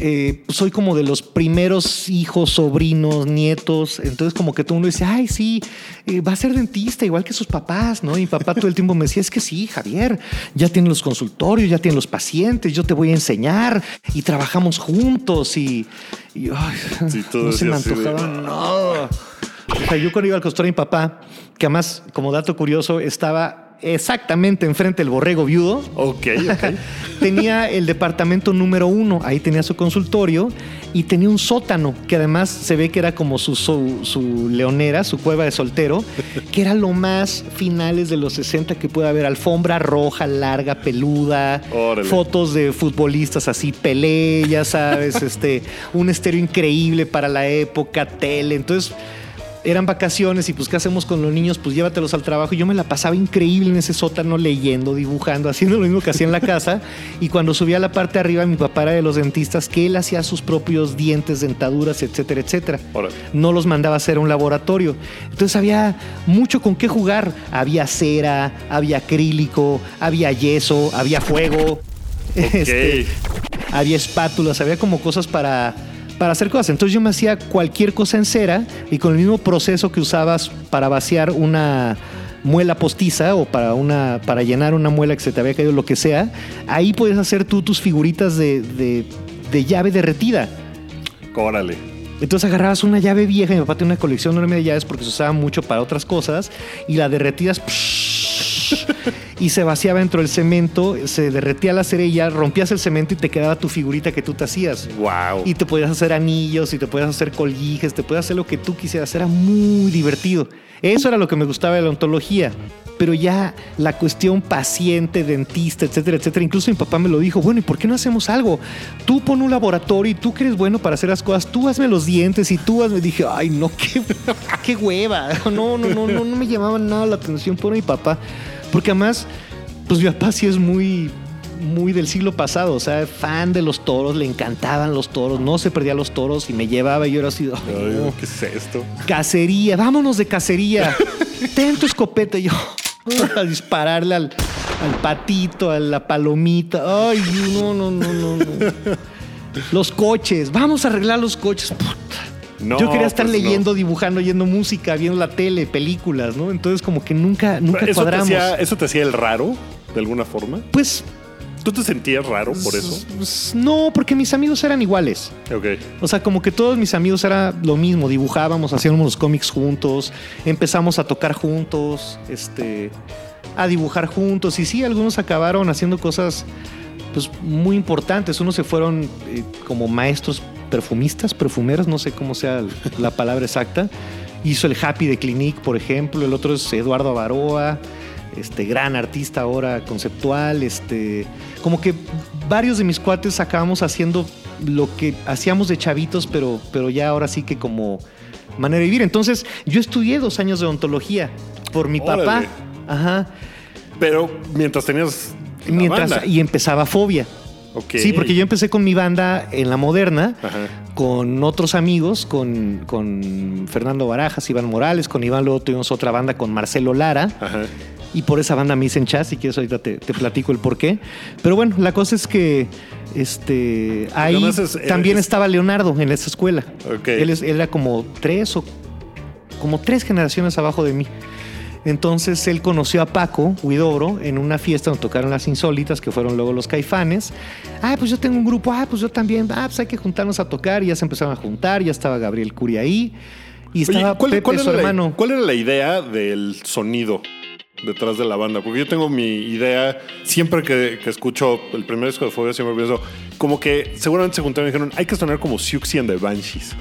eh, soy como de los primeros hijos, sobrinos, nietos. Entonces, como que todo el mundo dice, ay, sí, eh, va a ser dentista, igual que sus papás, ¿no? Y mi papá todo el tiempo me decía, es que sí, Javier, ya tiene los consultorios, ya tiene los pacientes, yo te voy a enseñar y trabajamos juntos. Y, y, ay, Sí, no se me de, antojaba nada. O sea, yo cuando iba al consultorio de mi papá, que además, como dato curioso, estaba exactamente enfrente del borrego viudo. Ok, ok. tenía el departamento número uno, ahí tenía su consultorio y tenía un sótano que además se ve que era como su, su, su leonera, su cueva de soltero, que era lo más finales de los 60 que puede haber. Alfombra roja, larga, peluda, Órale. fotos de futbolistas así, Pelé, ya sabes, este, un estéreo increíble para la época, tele. Entonces eran vacaciones y pues ¿qué hacemos con los niños? Pues llévatelos al trabajo. Y yo me la pasaba increíble en ese sótano leyendo, dibujando, haciendo lo mismo que hacía en la casa. Y cuando subía a la parte de arriba, mi papá era de los dentistas que él hacía sus propios dientes, dentaduras, etcétera, etcétera. Órale. No los mandaba a hacer a un laboratorio. Entonces había mucho con qué jugar. Había cera, había acrílico, había yeso, había fuego. Este, había espátulas, había como cosas para, para hacer cosas. Entonces yo me hacía cualquier cosa en cera y con el mismo proceso que usabas para vaciar una muela postiza o para una para llenar una muela que se te había caído lo que sea, ahí puedes hacer tú tus figuritas de, de- de llave derretida. Órale. Entonces agarrabas una llave vieja, mi papá tenía una colección enorme de llaves porque se usaba mucho para otras cosas, y la derretías y se vaciaba dentro del cemento, se derretía la cerilla, rompías el cemento y te quedaba tu figurita que tú te hacías. Wow. Y te podías hacer anillos, y te podías hacer colguijes, te podías hacer lo que tú quisieras. Era muy divertido. Eso era lo que me gustaba de la ontología. Pero ya la cuestión paciente, dentista, etcétera, etcétera. Incluso mi papá me lo dijo, bueno, ¿y por qué no hacemos algo? Tú pon un laboratorio y tú que eres bueno para hacer las cosas, tú hazme los dientes y tú hazme... Dije, ay, no, qué, qué hueva. No, no, no, no, no me llamaba nada la atención por mi papá. Porque además, pues mi papá sí es muy muy del siglo pasado, o sea, fan de los toros, le encantaban los toros, no se perdía los toros y me llevaba y yo era así, "Ay, Ay, no". ¿Qué es esto? cacería, vámonos de cacería, ten tu escopeta y yo a dispararle al, al patito, a la palomita, ay, no, no, no, no, no. Los coches, vamos a arreglar los coches. Puta. No, yo quería estar pues no. leyendo, dibujando, oyendo música, viendo la tele, películas, ¿no? Entonces como que nunca, nunca ¿Eso te, cuadramos. hacía, ¿Eso te hacía el raro, de alguna forma? Pues ¿Tú te sentías raro por eso? s- no, porque mis amigos eran iguales. Ok. O sea, como que todos mis amigos era lo mismo, dibujábamos, hacíamos los cómics juntos, empezamos a tocar juntos, este, a dibujar juntos. Y sí, algunos acabaron haciendo cosas pues, muy importantes. Unos se fueron eh, como maestros perfumistas, perfumeros, no sé cómo sea la palabra exacta. Hizo el Happy de Clinique, por ejemplo. El otro es Eduardo Avaroa, este gran artista ahora conceptual. Este, como que varios de mis cuates acabamos haciendo lo que hacíamos de chavitos, pero, pero ya ahora sí que como manera de vivir. Entonces, yo estudié dos años de odontología por mi papá. Ajá. Pero mientras tenías. la Mientras, banda. y empezaba Fobia. Sí, porque yo empecé con mi banda en la moderna, Ajá. con otros amigos, con, con Fernando Barajas, Iván Morales, con Iván luego tuvimos otra banda con Marcelo Lara. Ajá. Y por esa banda me dicen chas, si quieres ahorita te, te platico el por qué. Pero bueno, la cosa es que este ahí es- también es- estaba Leonardo en esa escuela. Él, él era como tres o como tres generaciones abajo de mí. Entonces él conoció a Paco Huidobro en una fiesta donde tocaron las insólitas, que fueron luego los caifanes. Ah, pues yo tengo un grupo, ah, pues yo también, ah, pues hay que juntarnos a tocar. Y ya se empezaron a juntar, ya estaba Gabriel Curi ahí. Y Oye, estaba ¿cuál, Pepe, cuál su hermano. La, ¿Cuál era la idea del sonido detrás de la banda? Porque yo tengo mi idea, siempre que, que escucho el primer disco de Fobia, siempre pienso, como que seguramente se juntaron y dijeron, hay que sonar como Siouxsie and the Banshees.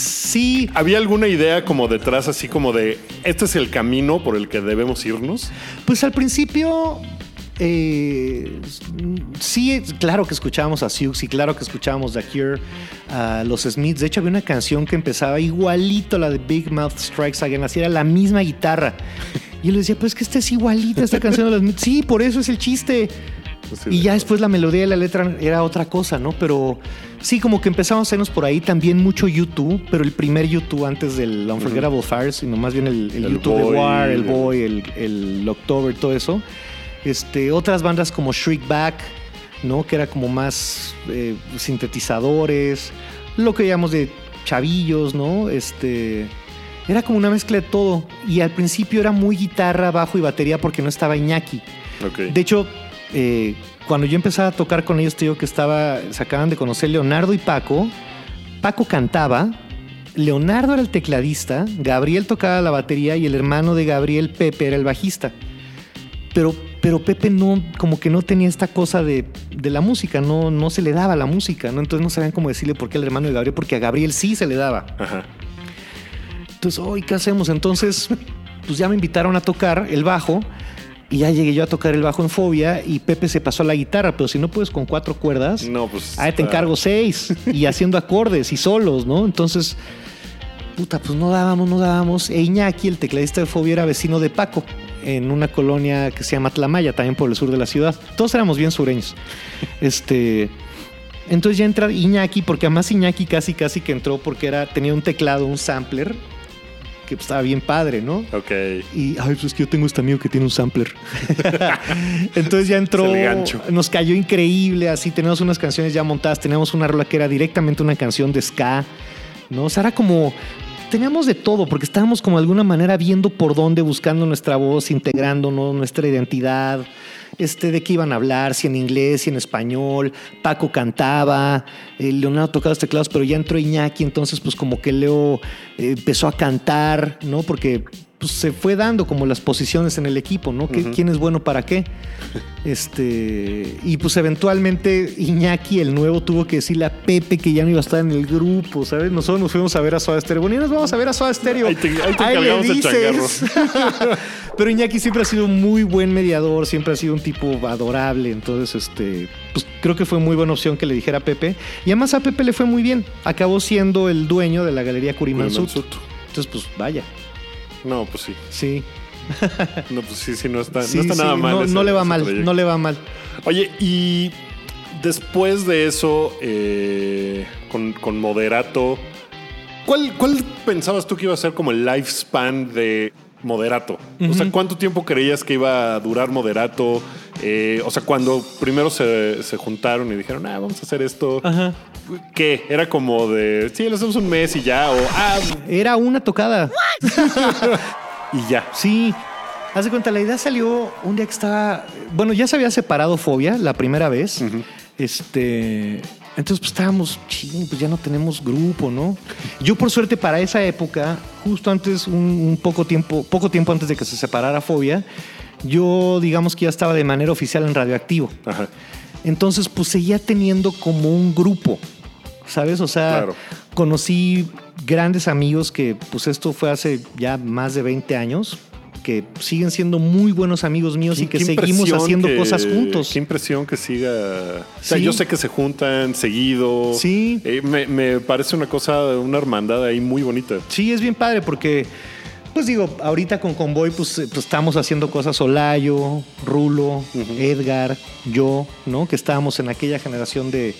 Sí, ¿Había alguna idea como detrás, así como de, este es el camino por el que debemos irnos? Pues al principio, eh, sí, claro que escuchábamos a Siouxsie, claro que escuchábamos The Cure, a los Smiths. De hecho, había una canción que empezaba igualito a la de Big Mouth Strikes Again, así era la misma guitarra. Y yo le decía, pues que esta es igualita esta canción de los Smiths. Sí, por eso es el chiste. Así Y de- ya después la melodía y la letra era otra cosa, ¿no? Pero sí, como que empezamos a hacernos por ahí también mucho YouTube, pero el primer YouTube antes del Unforgettable Fires, sino más bien el, el El YouTube de Boy, War, el Boy, el, el October, todo eso. Este, otras bandas como Shriekback, ¿no? Que era como más eh, sintetizadores, lo que llamamos de chavillos, ¿no? Este, era como una mezcla de todo. Y al principio era muy guitarra, bajo y batería porque no estaba Iñaki. De hecho, eh, cuando yo empezaba a tocar con ellos, te digo que estaba, se acaban de conocer Leonardo y Paco. Paco cantaba, Leonardo era el tecladista, Gabriel tocaba la batería y el hermano de Gabriel, Pepe, era el bajista. Pero, pero Pepe no, como que no tenía esta cosa de, de la música, no, no se le daba la música, ¿no? Entonces no sabían cómo decirle por qué al hermano de Gabriel, porque a Gabriel sí se le daba. Ajá. Entonces, hoy ¿qué hacemos? Entonces, pues ya me invitaron a tocar el bajo y ya llegué yo a tocar el bajo en Fobia y Pepe se pasó a la guitarra, pero si no puedes con cuatro cuerdas, No, pues. ah, te está- encargo seis y haciendo acordes y solos, ¿no? Entonces, puta, pues no dábamos, no dábamos. E Iñaki, el tecladista de Fobia, era vecino de Paco en una colonia que se llama Tlamaya, también por el sur de la ciudad. Todos éramos bien sureños. Este. Entonces ya entra Iñaki, porque además Iñaki casi casi que entró porque era, tenía un teclado, un sampler, que estaba bien padre, ¿no? Ok. Y, ay, pues es que yo tengo este amigo que tiene un sampler. Entonces ya entró, nos cayó increíble, así teníamos unas canciones ya montadas, teníamos una rola que era directamente una canción de ska, ¿no? O sea, era como, teníamos de todo, porque estábamos como de alguna manera viendo por dónde, buscando nuestra voz, integrándonos, nuestra identidad, este, de qué iban a hablar, si en inglés, si en español, Paco cantaba, eh, Leonardo tocaba los teclados, pero ya entró Iñaki, entonces pues como que Leo eh, empezó a cantar, ¿no? Porque pues, se fue dando como las posiciones en el equipo, ¿no? ¿Qué- ¿Quién es bueno para qué? Este, y pues eventualmente Iñaki, el nuevo, tuvo que decirle a Pepe que ya no iba a estar en el grupo, ¿sabes? Nosotros nos fuimos a ver a Soda Stereo. Bueno, ya nos vamos a ver a Soda Stereo. Ahí te- ahí te le encargamos el dices. Pero Iñaki siempre ha sido muy buen mediador, siempre ha sido un tipo adorable. Entonces, este, pues creo que fue muy buena opción que le dijera a Pepe. Y además a Pepe le fue muy bien. Acabó siendo el dueño de la galería. Curimansut. Entonces, pues vaya, No, pues sí. sí. No, pues sí, sí, no está, Sí, no está sí, nada mal. No, ese- no le va mal, proyecto. no le va mal. Oye, y después de eso, eh, con, con Moderato, ¿cuál, ¿cuál pensabas tú que iba a ser como el lifespan de Moderato? O sea, ¿cuánto tiempo creías que iba a durar Moderato? Eh, o sea, cuando primero se, se juntaron y dijeron, ah, vamos a hacer esto. Ajá. ¿Qué? Era como de, sí, lo hacemos un mes y ya, o ah, Era una tocada. y ya. Sí. Haz de cuenta, la idea salió un día que estaba. Bueno, ya se había separado Fobia la primera vez. Este. Entonces, pues estábamos, ching, pues ya no tenemos grupo, ¿no? Yo, por suerte, para esa época, justo antes, un, un poco tiempo, poco tiempo antes de que se separara Fobia, yo, digamos que ya estaba de manera oficial en Radioactivo. Ajá. Entonces, pues seguía teniendo como un grupo, ¿sabes? O sea, Claro. conocí grandes amigos que, pues esto fue hace ya más de 20 años, que siguen siendo muy buenos amigos míos y que seguimos haciendo que- cosas juntos. Qué impresión que siga. O sea, Sí. yo sé que se juntan seguido. Sí. Eh, me, me parece una cosa, una hermandad ahí muy bonita. Sí, es bien padre porque, pues digo, ahorita con Convoy, pues, eh, pues, estamos haciendo cosas Olayo, Rulo, Edgar, yo, ¿no? Que estábamos en aquella generación de,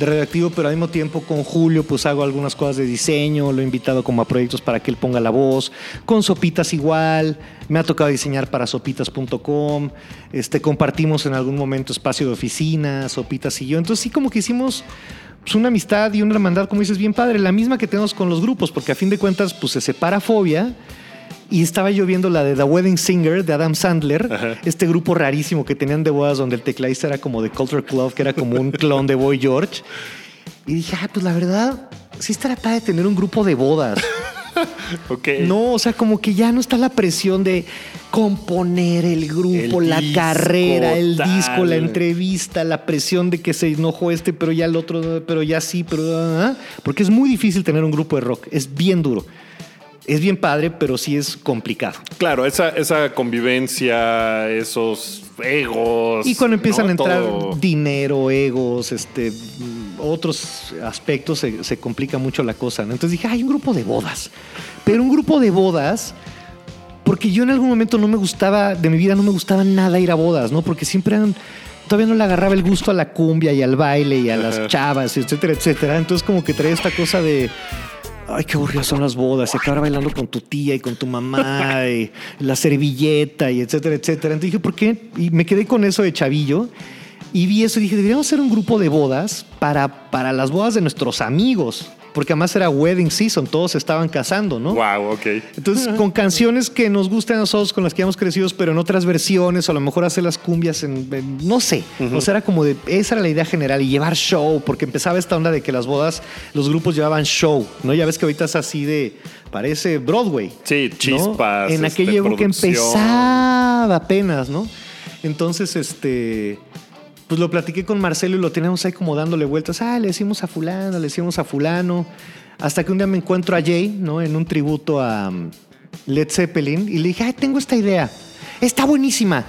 de radioactivo, pero al mismo tiempo con Julio, pues hago algunas cosas de diseño, lo he invitado como a proyectos para que él ponga la voz. Con Sopitas igual, me ha tocado diseñar para sopitas.com, este, compartimos en algún momento espacio de oficina, Sopitas y yo. Entonces sí como que hicimos pues, una amistad y una hermandad, como dices, bien padre, la misma que tenemos con los grupos, porque a fin de cuentas, pues se separa Fobia. Y estaba yo viendo la de The Wedding Singer de Adam Sandler, Ajá. este grupo rarísimo que tenían de bodas donde el tecladista era como de Culture Club, que era como un clon de Boy George. Y dije, ah, pues la verdad, sí estará padre tener un grupo de bodas. Ok. No, o sea, como que ya no está la presión de componer el grupo, El la disco, carrera, el tal. disco, la entrevista, la presión de que se enojó este, pero ya el otro, pero ya sí, pero... ah, Porque es muy difícil tener un grupo de rock, es bien duro. Es bien padre, pero sí es complicado. Claro, esa, esa convivencia, esos egos. Y cuando empiezan ¿no? a entrar Todo. dinero, egos, este, otros aspectos, se, se complica mucho la cosa. ¿no? Entonces dije, hay un grupo de bodas. Pero un grupo de bodas, porque yo en algún momento no me gustaba, de mi vida no me gustaba nada ir a bodas, ¿no? Porque siempre eran, todavía no le agarraba el gusto a la cumbia y al baile y a las chavas, etcétera, etcétera. Entonces como que traía esta cosa de... ay, qué aburridas son las bodas, y acabar bailando con tu tía y con tu mamá, y la servilleta, y etcétera, etcétera. Entonces dije, ¿por qué? Y me quedé con eso de chavillo. Y vi eso y dije, deberíamos hacer un grupo de bodas para, para las bodas de nuestros amigos. Porque además era wedding season, todos se estaban casando, ¿no? Wow, ok. Entonces, con canciones que nos gustan a nosotros, con las que hemos crecido, pero en otras versiones, o a lo mejor hacer las cumbias en, en- no sé. O sea, era como de, esa era la idea general, y llevar show, porque empezaba esta onda de que las bodas, los grupos llevaban show, ¿no? Ya ves que ahorita es así de, parece Broadway. Sí, ¿no? chispas. En este, aquella época producción. empezaba apenas, ¿no? Entonces, este. Pues lo platiqué con Marcelo y lo teníamos ahí como dándole vueltas. Ah, le decimos a fulano, le decimos a fulano. Hasta que un día me encuentro a Jay, ¿no? En un tributo a um, Led Zeppelin. Y le dije, ay, tengo esta idea. Está buenísima.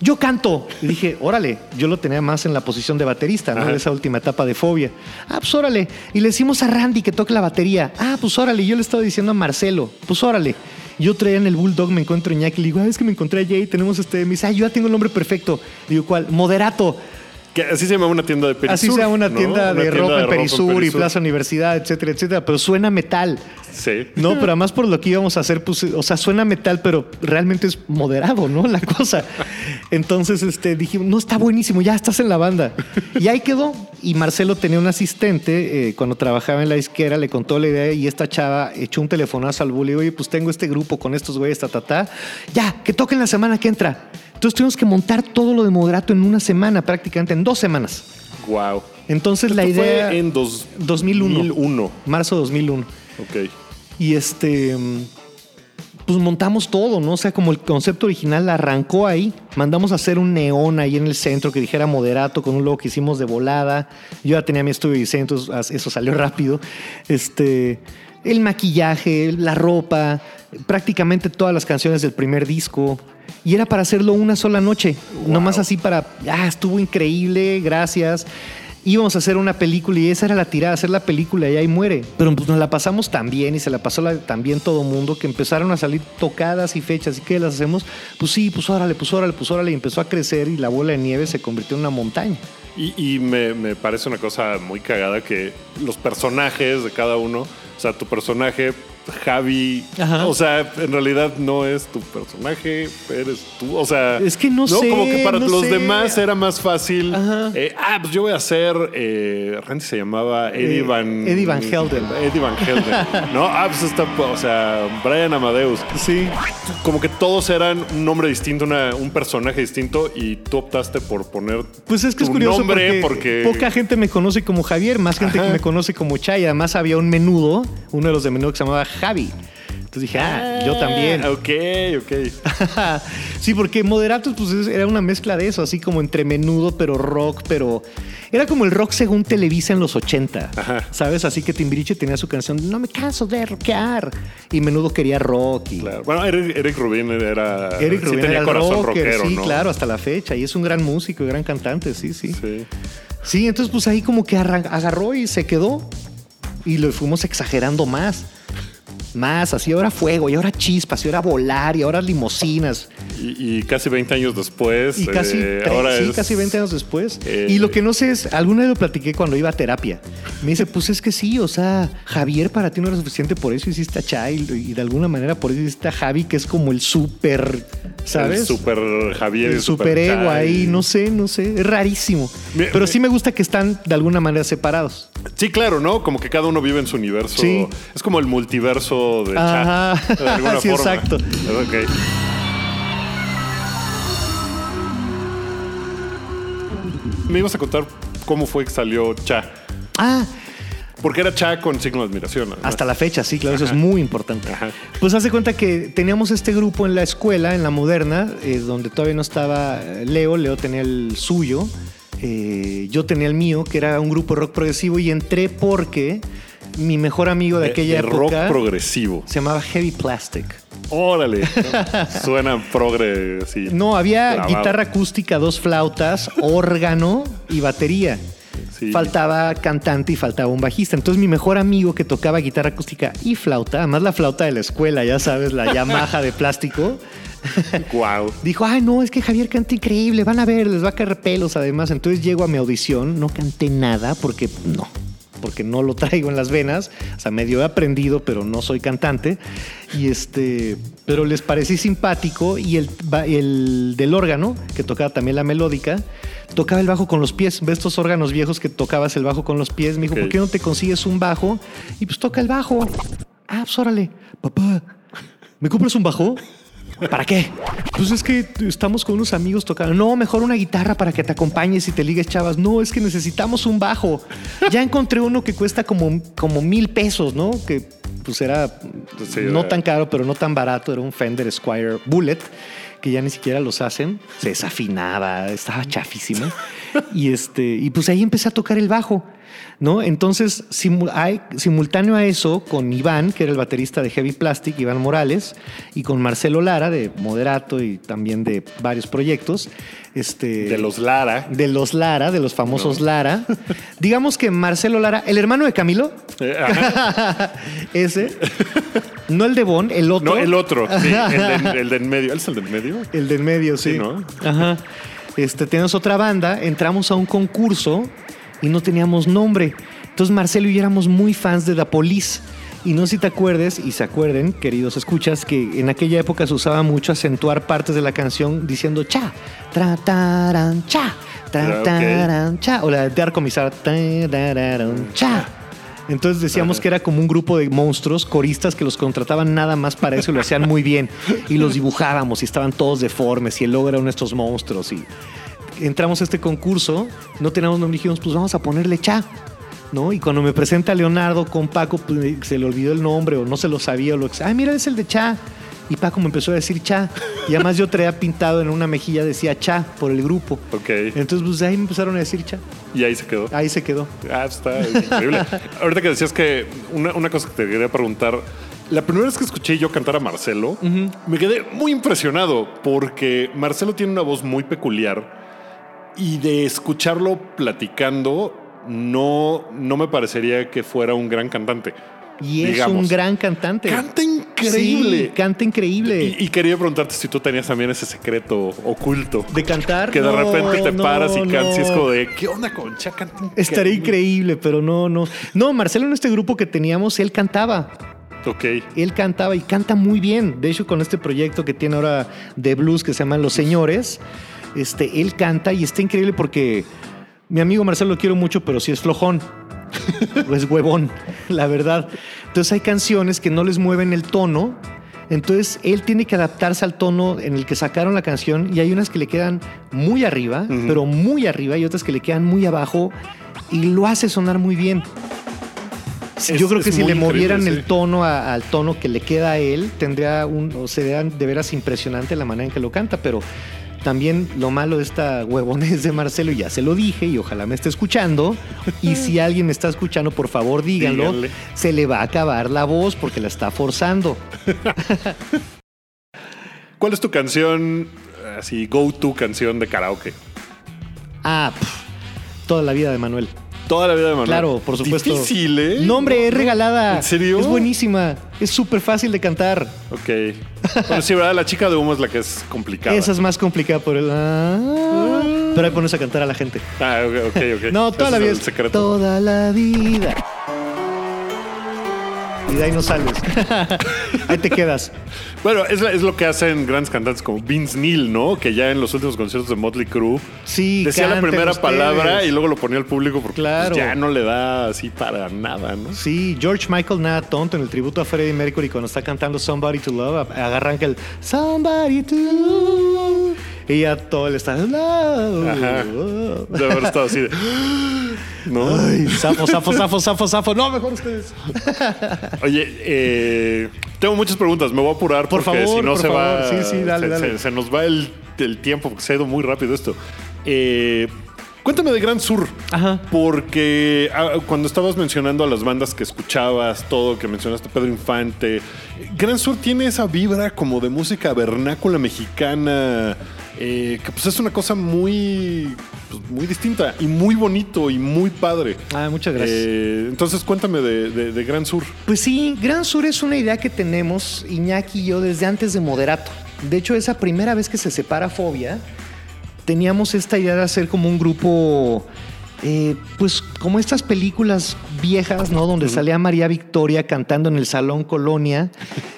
Yo canto. Y dije, órale, yo lo tenía más en la posición de baterista, ¿no? De esa última etapa de fobia. Ah, pues órale. Y le decimos a Randy que toque la batería. Ah, pues órale. Yo le estaba diciendo a Marcelo, pues órale. Yo traía en el Bulldog, me encuentro Iñaki, le digo, ah, es que me encontré a Jay, tenemos este. Me dice, ah, yo ya tengo el nombre perfecto. Digo, ¿cuál? Moderato. Que así se llama una tienda de Perisur. Así se llama una ¿no? tienda de Una ropa en Perisur y Perisur. Plaza Universidad, etcétera, etcétera. Pero suena metal. Sí. No, pero además por lo que íbamos a hacer, pues, o sea, suena metal, pero realmente es moderado, ¿no? La cosa. Entonces, este, dije, no, está buenísimo, ya estás en la banda. Y ahí quedó. Y Marcelo tenía un asistente, eh, cuando trabajaba en la izquierda, le contó la idea y esta chava echó un telefonazo al bully, oye, pues tengo este grupo con estos güeyes, ta, ta, ta. Ya, que toquen la semana que entra. Entonces tuvimos que montar todo lo de moderato en una semana, prácticamente, en dos semanas. Wow. Entonces la idea... Fue en dos, 2001. 2001. Marzo 2001. Ok. Y este, pues montamos todo, ¿no? O sea, como el concepto original arrancó ahí, mandamos a hacer un neón ahí en el centro que dijera moderato con un logo que hicimos de volada. Yo ya tenía mi estudio de diseño, entonces eso salió rápido. Este, el maquillaje, la ropa, prácticamente todas las canciones del primer disco. Y era para hacerlo una sola noche, Wow. nomás así para, ah, estuvo increíble, gracias. Íbamos a hacer una película y esa era la tirada, hacer la película y ahí muere. Pero pues nos la pasamos tan bien y se la pasó la- tan bien todo mundo que empezaron a salir tocadas y fechas y que las hacemos, pues sí, pues órale, pues órale, pues órale y empezó a crecer y la bola de nieve se convirtió en una montaña. Y, y me, me parece una cosa muy cagada que los personajes de cada uno, o sea, tu personaje, Javi, Ajá. o sea, en realidad no es tu personaje, eres tú, o sea... Es que no sé, Como que para no los sé. demás era más fácil. Ajá. eh, ah, pues yo voy a hacer, eh, Randy se llamaba Eddie Eh, Van... Eddie Van Helden. Eddie Van Helden. no, ah, pues está, o sea, Brian Amadeus. Sí. Como que todos eran un nombre distinto, una- un personaje distinto y tú optaste por poner Pues es que es curioso nombre porque, porque, poca gente me conoce como Javier, más gente Ajá. que me conoce como Chay. Además había un menudo, uno de los de menudo que se llamaba Javi. Entonces dije, ah, yo también. Ok, ok. sí, porque Moderatos pues es- era una mezcla de eso, así como entre menudo, pero rock, pero era como el rock según Televisa en los 80, Ajá. ¿sabes? Así que Timbiriche tenía su canción No me canso de rockear y menudo quería rock y Claro. Bueno, Eric, Eric Rubin era. Eric sí Rubin tenía era corazón rocker, rockero, sí, ¿no? claro, hasta la fecha y es un gran músico y gran cantante, sí, sí. Sí. Sí, entonces pues ahí como que agarró y se quedó y lo fuimos exagerando más. Más, así ahora fuego, y ahora chispas, y ahora volar, y ahora limosinas. Y, y casi 20 años después. Y casi, eh, ahora sí, es- casi 20 años después. Eh, y lo que no sé es, alguna vez lo platiqué cuando iba a terapia. Me dice, pues es que sí, o sea, Javier para ti no era suficiente, por eso hiciste a Chay y de alguna manera por eso hiciste a Javi, que es como el súper, ¿sabes? El super Javier. el y super ego ahí, no sé, no sé, es rarísimo. Me- Pero me- sí me gusta que están de alguna manera separados. Sí, claro, ¿no? Como que cada uno vive en su universo. Sí. Es como el multiverso de Ajá. De alguna Sí, forma. exacto. Ok. Me ibas a contar cómo fue que salió Cha. Ah, Porque era Cha con signo de admiración. además. hasta la fecha, sí, claro, eso es muy importante. Ajá. Pues hace cuenta que teníamos este grupo en la escuela, en la moderna, eh, donde todavía no estaba Leo, Leo tenía el suyo, eh, yo tenía el mío, que era un grupo rock progresivo, y entré porque mi mejor amigo de, De- aquella de rock progresivo. se llamaba Heavy Plastic. Órale. Suena progre, sí. No, había Clavado. guitarra acústica, dos flautas, órgano y batería. Sí. Faltaba cantante y faltaba un bajista. Entonces mi mejor amigo que tocaba guitarra acústica y flauta, además la flauta de la escuela, ya sabes, la Yamaha de plástico, Wow. dijo, ay no, es que Javier canta increíble, van a ver, les va a caer pelos además. Entonces llego a mi audición, no canté nada porque no. Porque no lo traigo en las venas. O sea, medio he aprendido, pero no soy cantante. Y este, pero les parecí simpático y el, el del órgano, que tocaba también la melódica, tocaba el bajo con los pies. ¿Ves estos órganos viejos que tocabas el bajo con los pies? Me dijo. ¿por qué no te consigues un bajo? Y pues toca el bajo. Ah, pues órale. Papá, ¿me compras un bajo? ¿Para qué? Pues es que estamos con unos amigos tocando. No, mejor una guitarra para que te acompañes y te ligues, chavas. No, es que necesitamos un bajo. Ya encontré uno que cuesta como, como mil pesos, ¿no? Que pues era Sí, no eh. tan caro, pero no tan barato. Era un Fender Squire Bullet, que ya ni siquiera los hacen. Se desafinaba, estaba chafísimo. Y, este, y pues ahí empecé a tocar el bajo. ¿No? Entonces, hay- simultáneo a eso, con Iván, que era el baterista de Heavy Plastic, Iván Morales, y con Marcelo Lara, de Moderato y también de varios proyectos. Este, De los Lara. de los Lara, de los famosos Lara. Digamos que Marcelo Lara, el hermano de Camilo, Eh, ese, no el de Bon, el otro. No, el otro, sí, el, de, el de en medio. ¿Él es el de en medio? El del medio, sí. Sí, ¿no? Ajá. Este, tenemos otra banda, entramos a un concurso y no teníamos nombre. Entonces Marcelo y yo éramos muy fans de Police. Y no sé si te acuerdes y se acuerden, queridos escuchas, que en aquella época se usaba mucho acentuar partes de la canción diciendo cha, tra, taran, cha, tra, Ah, taran, cha. O la de tararan, cha. Entonces decíamos que era como un grupo de monstruos, coristas que los contrataban nada más para eso y lo hacían muy bien. Y los dibujábamos y estaban todos deformes y el logo era uno de estos monstruos. Y entramos a este concurso, no teníamos nombre, dijimos, pues vamos a ponerle cha. ¿No? Y cuando me presenta Leonardo con Paco, pues, se le olvidó el nombre o no se lo sabía o lo que. Ay, mira, es el de Cha. Y Paco me empezó a decir Cha. Y además yo traía pintado en una mejilla, decía Cha por el grupo. Ok. Entonces, pues ahí me empezaron a decir Cha. Y ahí se quedó. Ahí se quedó. Ah, está increíble. Ahorita que decías que una, una cosa que te quería preguntar. La primera vez que escuché yo cantar a Marcelo, me quedé muy impresionado porque Marcelo tiene una voz muy peculiar y de escucharlo platicando no, no me parecería que fuera un gran cantante. Y es digamos. un gran cantante. Canta increíble. Sí, canta increíble. Y, y quería preguntarte si tú tenías también ese secreto oculto. de cantar. Que de no, repente te no, paras y cantas y es como de, ¿qué onda, Concha? Canta increíble". Estaría increíble, pero no, no. No, Marcelo en este grupo que teníamos, él cantaba. Ok. Él cantaba y canta muy bien. De hecho, con este proyecto que tiene ahora de blues que se llama Los Señores, este, él canta y está increíble porque mi amigo Marcelo lo quiero mucho, pero sí es flojón. o es huevón, la verdad. Entonces hay canciones que no les mueven el tono. Entonces él tiene que adaptarse al tono en el que sacaron la canción y hay unas que le quedan muy arriba, pero muy arriba y otras que le quedan muy abajo y lo hace sonar muy bien. Sí, Es- Yo creo que si le movieran el tono a- al tono que le queda a él, tendría un, o sería de veras impresionante la manera en que lo canta, pero también lo malo de esta huevonés de Marcelo, ya se lo dije y ojalá me esté escuchando. Y si alguien me está escuchando, por favor díganlo. Díganle. Se le va a acabar la voz porque la está forzando. ¿Cuál es tu canción, así, go-to canción de karaoke? Ah, toda la vida de Manuel. Toda la vida de Manuel. Claro, por supuesto. Difícil, ¿eh? No, hombre, es regalada. ¿En serio? Es buenísima. Es súper fácil de cantar. Ok. Bueno, sí, ¿verdad? La chica de humo es la que es complicada. Esa es más complicada por el. ah, pero ahí pones a cantar a la gente. Ah, ok, ok. No, toda Ese la es vida. el es secreto. Toda la vida. Y de ahí no sales. ahí te quedas. Bueno, es, es lo que hacen grandes cantantes como Vince Neil, ¿no? Que ya en los últimos conciertos de Motley Crue Sí, decía la primera ustedes. palabra y luego lo ponía al público porque Claro. pues, ya no le da así para nada, ¿no? Sí, George Michael nada tonto en el tributo a Freddie Mercury cuando está cantando Somebody to Love, agarran que el Somebody to Love y ya todo el está Ajá. De haber estado así de. ¿No? Ay, zafo, zafo, zafo, zafo, zafo. No, mejor ustedes. Oye, eh, tengo muchas preguntas. Me voy a apurar Por porque favor, si no por se va. Sí, sí, dale, se, dale. se- se nos va el, el tiempo porque se ha ido muy rápido esto. Eh, cuéntame de Gran Sur. Ajá. Porque ah, cuando estabas mencionando a las bandas que escuchabas, todo, que mencionaste Pedro Infante, Gran Sur tiene esa vibra como de música vernácula mexicana, eh, que pues es una cosa muy, pues, muy distinta y muy bonito y muy padre. Ah, muchas gracias. Eh, entonces cuéntame de, de- de Gran Sur. Pues sí, Gran Sur es una idea que tenemos Iñaki y yo desde antes de Moderato. De hecho, esa primera vez que se separa Fobia, teníamos esta idea de hacer como un grupo, eh, pues como estas películas viejas, ¿no? Donde salía María Victoria cantando en el Salón Colonia,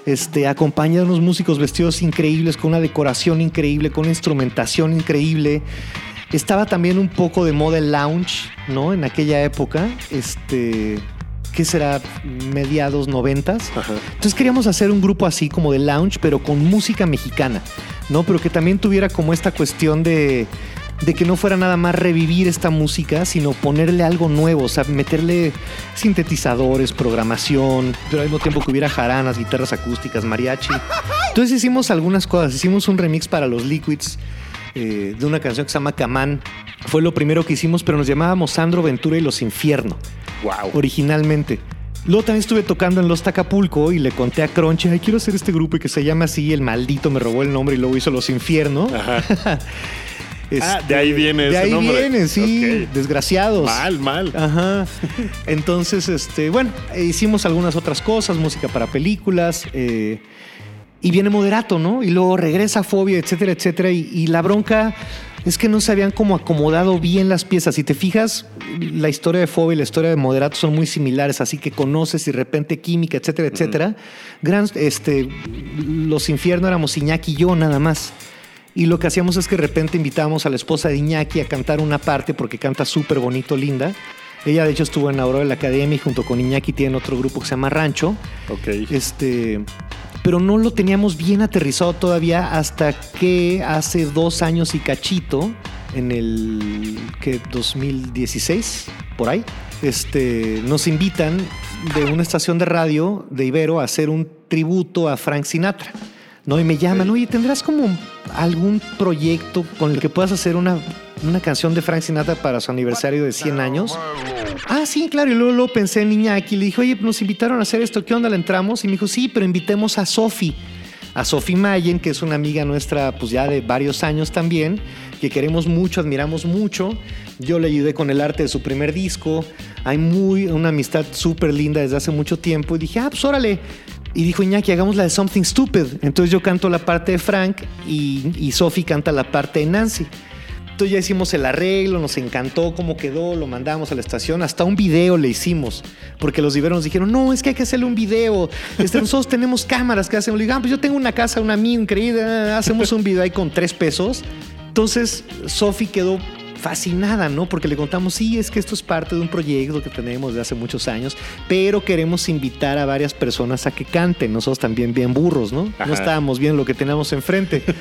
este, acompañada de unos músicos vestidos increíbles, con una decoración increíble, con una instrumentación increíble. Estaba también un poco de moda el lounge, ¿no? En aquella época, este, ¿qué será? Mediados noventas. Entonces queríamos hacer un grupo así como de lounge, pero con música mexicana, ¿no? Pero que también tuviera como esta cuestión de, de que no fuera nada más revivir esta música, sino ponerle algo nuevo, o sea, meterle sintetizadores, programación, pero al mismo tiempo que hubiera jaranas, guitarras acústicas, mariachi. Entonces hicimos algunas cosas, hicimos un remix para los Liquids eh, de una canción que se llama Camán. Fue lo primero que hicimos, pero nos llamábamos Sandro Ventura y los Infierno. Wow. Originalmente. Luego también estuve tocando en Los Tacapulco y le conté a Crunchy, ay, quiero hacer este grupo y que se llama así, el maldito me robó el nombre y luego hizo Los Infierno. Ajá. Este, Ah, de ahí viene De ese ahí nombre. viene, sí, desgraciados. Mal, mal. Ajá. Entonces, este, bueno, hicimos algunas otras cosas, música para películas. eh, y viene Moderato, ¿no? Y luego regresa Fobia, etcétera, etcétera. Y, y la bronca es que no se habían como acomodado bien las piezas. Si te fijas, la historia de Fobia y la historia de Moderato son muy similares, así que conoces y de repente química, etcétera, etcétera. Gran, este, los infiernos éramos Iñaki y yo nada más. Y lo que hacíamos es que de repente invitábamos a la esposa de Iñaki a cantar una parte porque canta súper bonito, linda. Ella de hecho estuvo en Aurora de la Academia y junto con Iñaki tienen otro grupo que se llama Rancho. Ok. Este, pero no lo teníamos bien aterrizado todavía hasta que hace dos años y cachito, en el que 2016, por ahí, este, nos invitan de una estación de radio de Ibero a hacer un tributo a Frank Sinatra. ¿No? Y me llaman, oye, ¿tendrás como algún proyecto con el que puedas hacer una, una canción de Frank Sinatra para su aniversario de 100 años? Ah, sí, claro. Y luego, luego pensé en Iñaki y le dije, oye, nos invitaron a hacer esto, ¿qué onda? ¿Le entramos? Y me dijo, sí, pero invitemos a Sofi, a Sofi Mayen, que es una amiga nuestra, pues ya de varios años también, que queremos mucho, admiramos mucho. Yo le ayudé con el arte de su primer disco. Hay muy, una amistad súper linda desde hace mucho tiempo. Y dije, ah, pues órale. Y dijo Iñaki, hagamos la de Something Stupid. Entonces yo canto la parte de Frank y, y Sofi canta la parte de Nancy. Entonces ya hicimos el arreglo, nos encantó cómo quedó, lo mandamos a la estación, hasta un video le hicimos, porque los iberos nos dijeron, no, es que hay que hacerle un video, este, nosotros tenemos cámaras que hacemos, le digo, ah, pues yo tengo una casa, una amiga increíble, ah, hacemos un video ahí con tres pesos. Entonces Sofi quedó fascinada, ¿no? Porque le contamos, sí, es que esto es parte de un proyecto que tenemos de hace muchos años, pero queremos invitar a varias personas a que canten, nosotros también bien burros, ¿no? Ajá. No estábamos viendo lo que teníamos enfrente.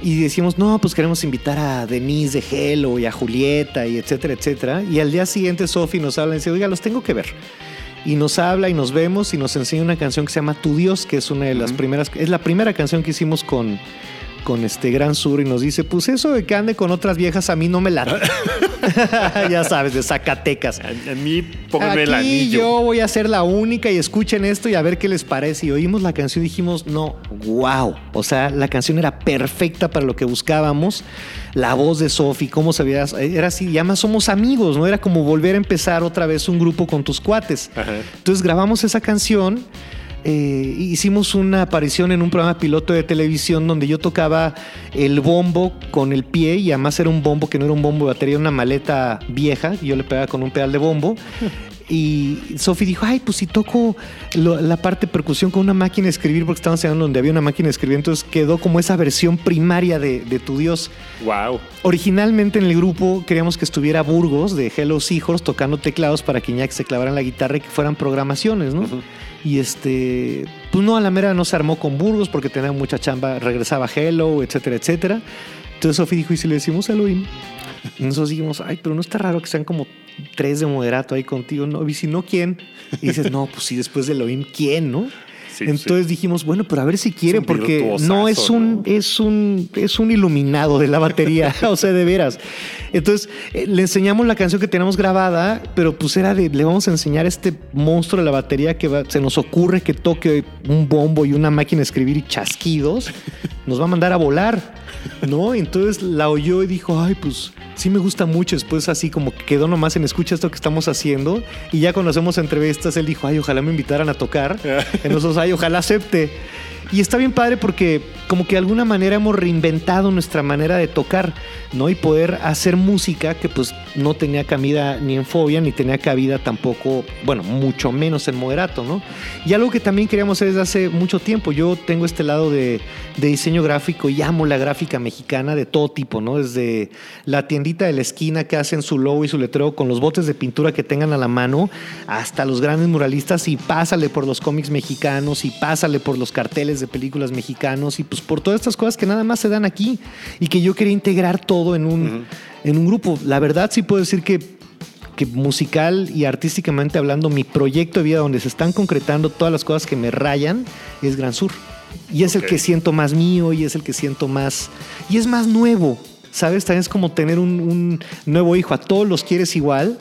Y decimos, no, pues queremos invitar a Denise de Hello y a Julieta y etcétera, etcétera. Y al día siguiente Sofi nos habla y dice, oiga, los tengo que ver. Y nos habla y nos vemos y nos enseña una canción que se llama Tu Dios, que es una de las primeras, es la primera canción que hicimos con, con este Gran Sur y nos dice, pues eso de que ande con otras viejas a mí no me late. ya sabes, de Zacatecas. A, a mí, pónganme el anillo. yo voy a ser la única y escuchen esto y a ver qué les parece. Y oímos la canción y dijimos, no, wow. O sea, la canción era perfecta para lo que buscábamos. La voz de Sofi, cómo se veía, era así, ya más somos amigos, ¿no? Era como volver a empezar otra vez un grupo con tus cuates. Ajá. Entonces grabamos esa canción. Eh, hicimos una aparición en un programa piloto de televisión donde yo tocaba el bombo con el pie y además era un bombo que no era un bombo de batería, una maleta vieja y yo le pegaba con un pedal de bombo. Y Sofi dijo, ay, pues si toco lo- la parte de percusión con una máquina de escribir, porque estaban enseñando donde había una máquina de escribir, entonces quedó como esa versión primaria de, de Tu Dios. Wow. Originalmente en el grupo queríamos que estuviera Burgos de Hello Seahorse tocando teclados para que Iñaki se clavara en la guitarra y que fueran programaciones, ¿no? Y este, pues no, a la mera no se armó con Burgos porque tenía mucha chamba, regresaba Hello, etcétera, etcétera. Entonces Sofi dijo, ¿y si le decimos Elohim? Y nosotros dijimos, ay, pero no está raro que sean como tres de moderato ahí contigo, ¿no? Y si no, ¿quién? Y dices, no, pues sí, después de Elohim, ¿quién, no? Sí, Entonces dijimos, bueno, pero a ver si quiere, porque no es un, ¿no? es un, es un iluminado de la batería, o sea, de veras. Entonces eh, le enseñamos la canción que tenemos grabada, pero pues era de, le vamos a enseñar a este monstruo de la batería que va- se nos ocurre que toque un bombo y una máquina de escribir y chasquidos, nos va a mandar a volar, ¿no? Entonces la oyó y dijo, ay, pues sí me gusta mucho. Después así como que quedó nomás en escucha esto que estamos haciendo y ya cuando hacemos entrevistas, él dijo, ay, ojalá me invitaran a tocar. Y nosotros, ay, ojalá acepte. Y está bien padre porque como que de alguna manera hemos reinventado nuestra manera de tocar, ¿no? Y poder hacer música que pues no tenía cabida ni en Fobia, ni tenía cabida tampoco, bueno, mucho menos en Moderato, ¿no? Y algo que también queríamos hacer desde hace mucho tiempo. Yo tengo este lado de, de diseño gráfico y amo la gráfica mexicana de todo tipo, ¿no? Desde la tiendita de la esquina que hacen su logo y su letrero con los botes de pintura que tengan a la mano, hasta los grandes muralistas y pásale por los cómics mexicanos y pásale por los carteles de películas mexicanos y pues por todas estas cosas que nada más se dan aquí y que yo quería integrar todo en un, en un grupo. La verdad sí puedo decir que, que musical y artísticamente hablando, mi proyecto de vida donde se están concretando todas las cosas que me rayan es Gran Sur. Y es el que siento más mío y es el que siento más... Y es más nuevo, ¿sabes? También es como tener un, un nuevo hijo. A todos los quieres igual.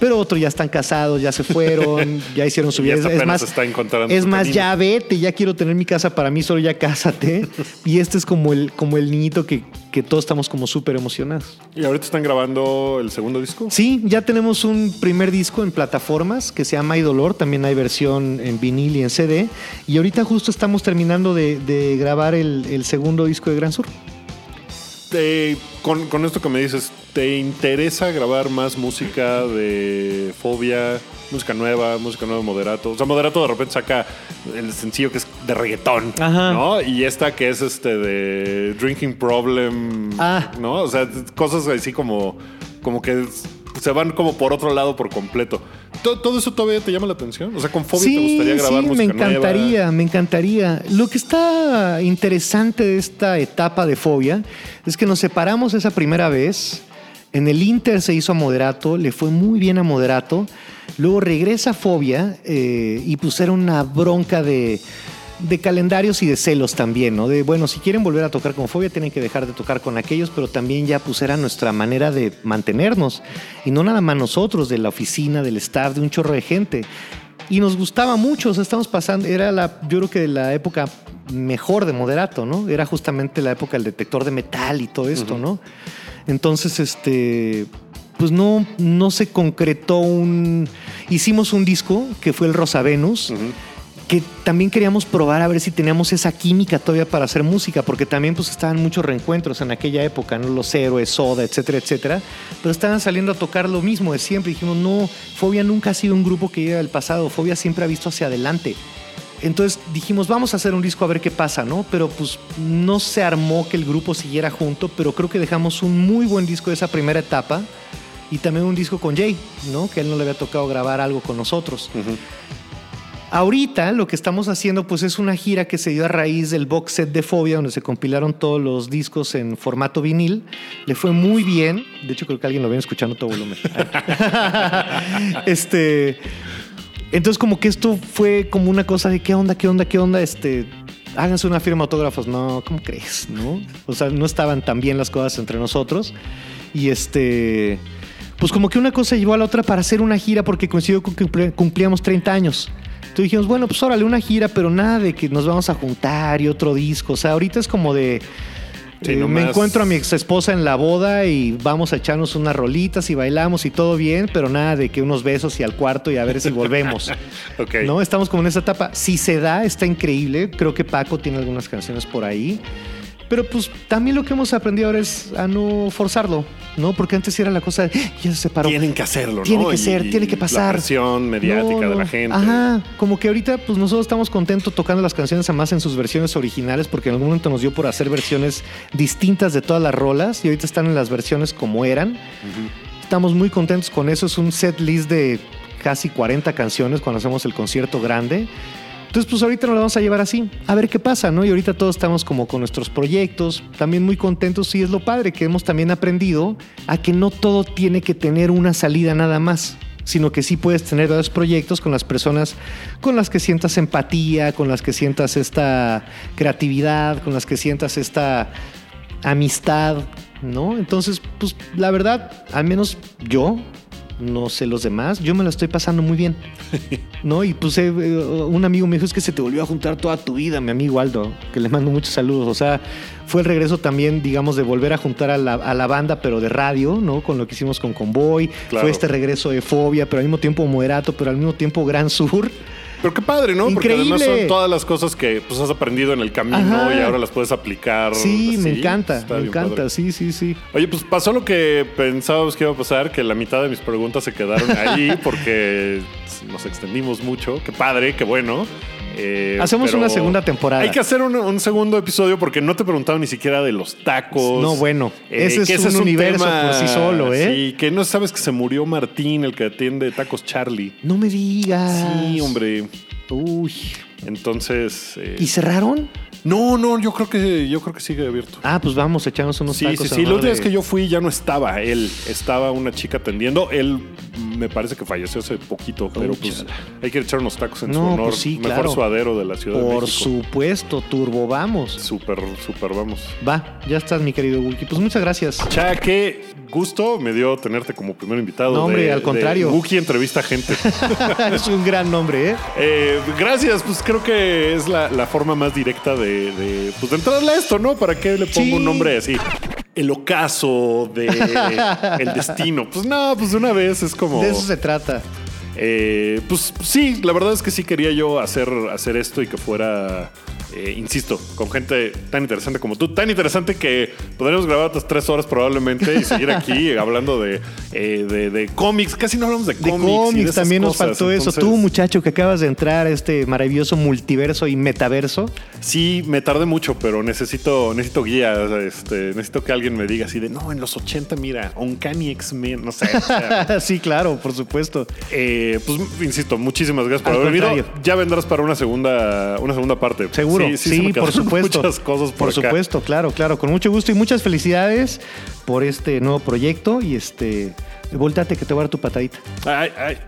Pero otros ya están casados, ya se fueron, ya hicieron su Y vida. Es- es más, está encontrando es más, camino. ya vete, ya quiero tener mi casa para mí, solo ya cásate. y este es como el, como el niñito que, que todos estamos como súper emocionados. ¿Y ahorita están grabando el segundo disco? Sí, ya tenemos un primer disco en plataformas que se llama Hay Dolor, también hay versión en vinil y en CD. Y ahorita justo estamos terminando de, de grabar el, el segundo disco de Gran Sur. Te- con, con esto que me dices, ¿te interesa grabar más música de fobia, música nueva, música nueva de moderato? O sea, moderato de repente saca el sencillo que es de reggaetón, Ajá. ¿no? Y esta que es este de Drinking Problem, Ah. ¿no? O sea, cosas así como, como que se van como por otro lado por completo. ¿Todo, todo eso todavía te llama la atención? O sea, con fobia te gustaría grabar sí, música me encantaría, nueva? me encantaría. Lo que está interesante de esta etapa de Fobia es que nos separamos esa primera vez. En el Inter se hizo a Moderato, le fue muy bien a Moderato. Luego regresa Fobia eh, y pues era una bronca de, de calendarios y de celos también, ¿no? De, bueno, si quieren volver a tocar con Fobia, tienen que dejar de tocar con aquellos, pero también ya pues era nuestra manera de mantenernos. Y no nada más nosotros, de la oficina, del staff, de un chorro de gente. Y nos gustaba mucho, o sea, estamos pasando, era la, yo creo que la época mejor de Moderato, ¿no? Era justamente la época del detector de metal y todo esto, ¿no? Entonces, este, pues no, no se concretó un... Hicimos un disco que fue el Rosa Venus, que también queríamos probar a ver si teníamos esa química todavía para hacer música, porque también pues estaban muchos reencuentros en aquella época, ¿no? Los héroes, Soda, etcétera, etcétera, pero estaban saliendo a tocar lo mismo de siempre. Dijimos, no, Fobia nunca ha sido un grupo que lleva del pasado, Fobia siempre ha visto hacia adelante. Entonces dijimos, vamos a hacer un disco a ver qué pasa, ¿no? Pero pues no se armó que el grupo siguiera junto, pero creo que dejamos un muy buen disco de esa primera etapa y también un disco con Jay, ¿no? Que él no le había tocado grabar algo con nosotros. Ahorita lo que estamos haciendo pues es una gira que se dio a raíz del box set de Fobia donde se compilaron todos los discos en formato vinil. Le fue muy bien. De hecho creo que alguien lo viene escuchando todo volumen. este entonces como que esto fue como una cosa de qué onda, qué onda, qué onda, este háganse una firma de autógrafos. No, ¿cómo crees? ¿No? O sea, no estaban tan bien las cosas entre nosotros. Y este pues como que una cosa llevó a la otra para hacer una gira porque coincidió con que cumplíamos 30 años. Entonces dijimos, bueno, pues órale, una gira, pero nada de que nos vamos a juntar y otro disco. O sea, ahorita es como de... Sí, eh, nomás- me encuentro a mi ex esposa en la boda y vamos a echarnos unas rolitas y bailamos y todo bien, pero nada de que unos besos y al cuarto y a ver si volvemos. Ok. ¿No? Estamos como en esa etapa. Si se da, está increíble. Creo que Paco tiene algunas canciones por ahí. Pero pues también lo que hemos aprendido ahora es a no forzarlo, ¿no? Porque antes era la cosa de, "Ah, ya se separó. Tienen que hacerlo, ¿no? Tiene que Y- ser, tiene que pasar. La presión mediática No, de la gente. Ajá, como que ahorita pues nosotros estamos contentos tocando las canciones además en sus versiones originales porque en algún momento nos dio por hacer versiones distintas de todas las rolas y ahorita están en las versiones como eran. Estamos muy contentos con eso, es un set list de casi 40 canciones cuando hacemos el concierto grande. Entonces, pues ahorita nos lo vamos a llevar así, a ver qué pasa, ¿no? Y ahorita todos estamos como con nuestros proyectos, también muy contentos y es lo padre que hemos también aprendido a que no todo tiene que tener una salida nada más, sino que sí puedes tener varios proyectos con las personas con las que sientas empatía, con las que sientas esta creatividad, con las que sientas esta amistad, ¿no? Entonces, pues la verdad, al menos yo, no sé los demás, yo me lo estoy pasando muy bien, ¿no? Y pues eh, eh, un amigo me dijo, es que se te volvió a juntar toda tu vida, mi amigo Aldo, que le mando muchos saludos, o sea, fue el regreso también, digamos, de volver a juntar a la, a la banda, pero de radio, ¿no? Con lo que hicimos con Convoy, Claro. fue este regreso de Fobia, pero al mismo tiempo Moderato, pero al mismo tiempo Gran Sur. Pero qué padre, ¿no? Porque Increíble. además son todas las cosas que pues, has aprendido en el camino Ajá. y ahora las puedes aplicar. Sí, me encanta, Está me encanta, padre. sí, sí, sí. Oye, pues pasó lo que pensábamos que iba a pasar, que la mitad de mis preguntas se quedaron ahí porque nos extendimos mucho. Qué padre, qué bueno. Eh, Hacemos una segunda temporada. Hay que hacer un, un segundo episodio porque no te he preguntado ni siquiera de los tacos. No, bueno, ese que es un universo por sí solo, ¿eh? Sí, que no sabes que se murió Martín, el que atiende Tacos Charlie. No me digas. Sí, hombre. Uy. Entonces. eh, ¿Y cerraron? No, no, yo creo que yo creo que sigue abierto. Ah, pues vamos, echamos unos Sí, tacos. sí, en sí. La última vez que yo fui ya no estaba él. Estaba una chica atendiendo. Él me parece que falleció hace poquito, pero pues chala. hay que echar unos tacos en su No, honor. pues sí, Mejor claro. suadero de la Ciudad de Por supuesto, turbo, vamos. Súper, súper, vamos. Va, ya estás, mi querido Wookie. Pues muchas gracias. Cha, qué gusto me dio tenerte como primer invitado. No, hombre, de- al contrario. Wookie entrevista gente. es un gran nombre, ¿eh? Eh, gracias, pues creo que es la, la forma más directa de, de, pues de entrarle a esto, ¿no? ¿Para qué le pongo Sí. un nombre así? El ocaso de el destino. Pues no, pues de una vez es como. De eso se trata. Eh, pues sí, la verdad es que sí quería yo hacer, hacer esto y que fuera, eh, insisto, con gente tan interesante como tú. Tan interesante que podríamos grabar otras tres horas probablemente y seguir aquí hablando de, eh, de, de cómics. Casi no hablamos de De cómics. y esas también nos cosas. faltó eso. Tú, muchacho, que acabas de entrar a este maravilloso multiverso y metaverso. Sí, me tardé mucho, pero necesito, necesito guía. Este, necesito que alguien me diga así de no, en los 80, mira, Uncanny X-Men, no sé. o sea, sí, claro, por supuesto. eh, pues insisto, muchísimas gracias por Al haber venido. contrario. Ya vendrás para una segunda, una segunda parte. Seguro, sí, me por supuesto. Muchas cosas por, Por supuesto, claro, claro. Con mucho gusto y muchas felicidades por este nuevo proyecto. Y este, volteate que te voy a dar tu patadita. Ay, ay.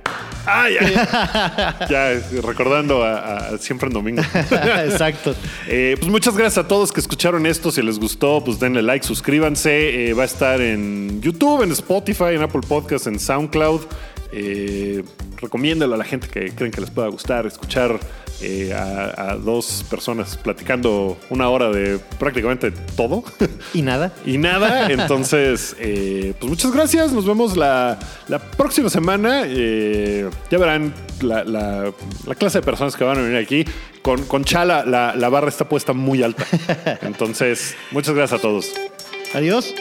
Ay, ay. ya, recordando a, a siempre en domingo. Exacto. Eh, pues muchas gracias a todos que escucharon esto. Si les gustó, pues denle like, suscríbanse. Eh, va a estar en YouTube, en Spotify, en Apple Podcasts, en SoundCloud. Eh, recomiéndelo a la gente que creen que les pueda gustar escuchar eh, a, a dos personas platicando una hora de prácticamente todo. Y nada. Y nada, entonces, eh, pues muchas gracias. Nos vemos la, la próxima semana. Eh, ya verán la, la- la clase de personas que van a venir aquí. Con, con Chala, la, la barra está puesta muy alta. Entonces, muchas gracias a todos. Adiós.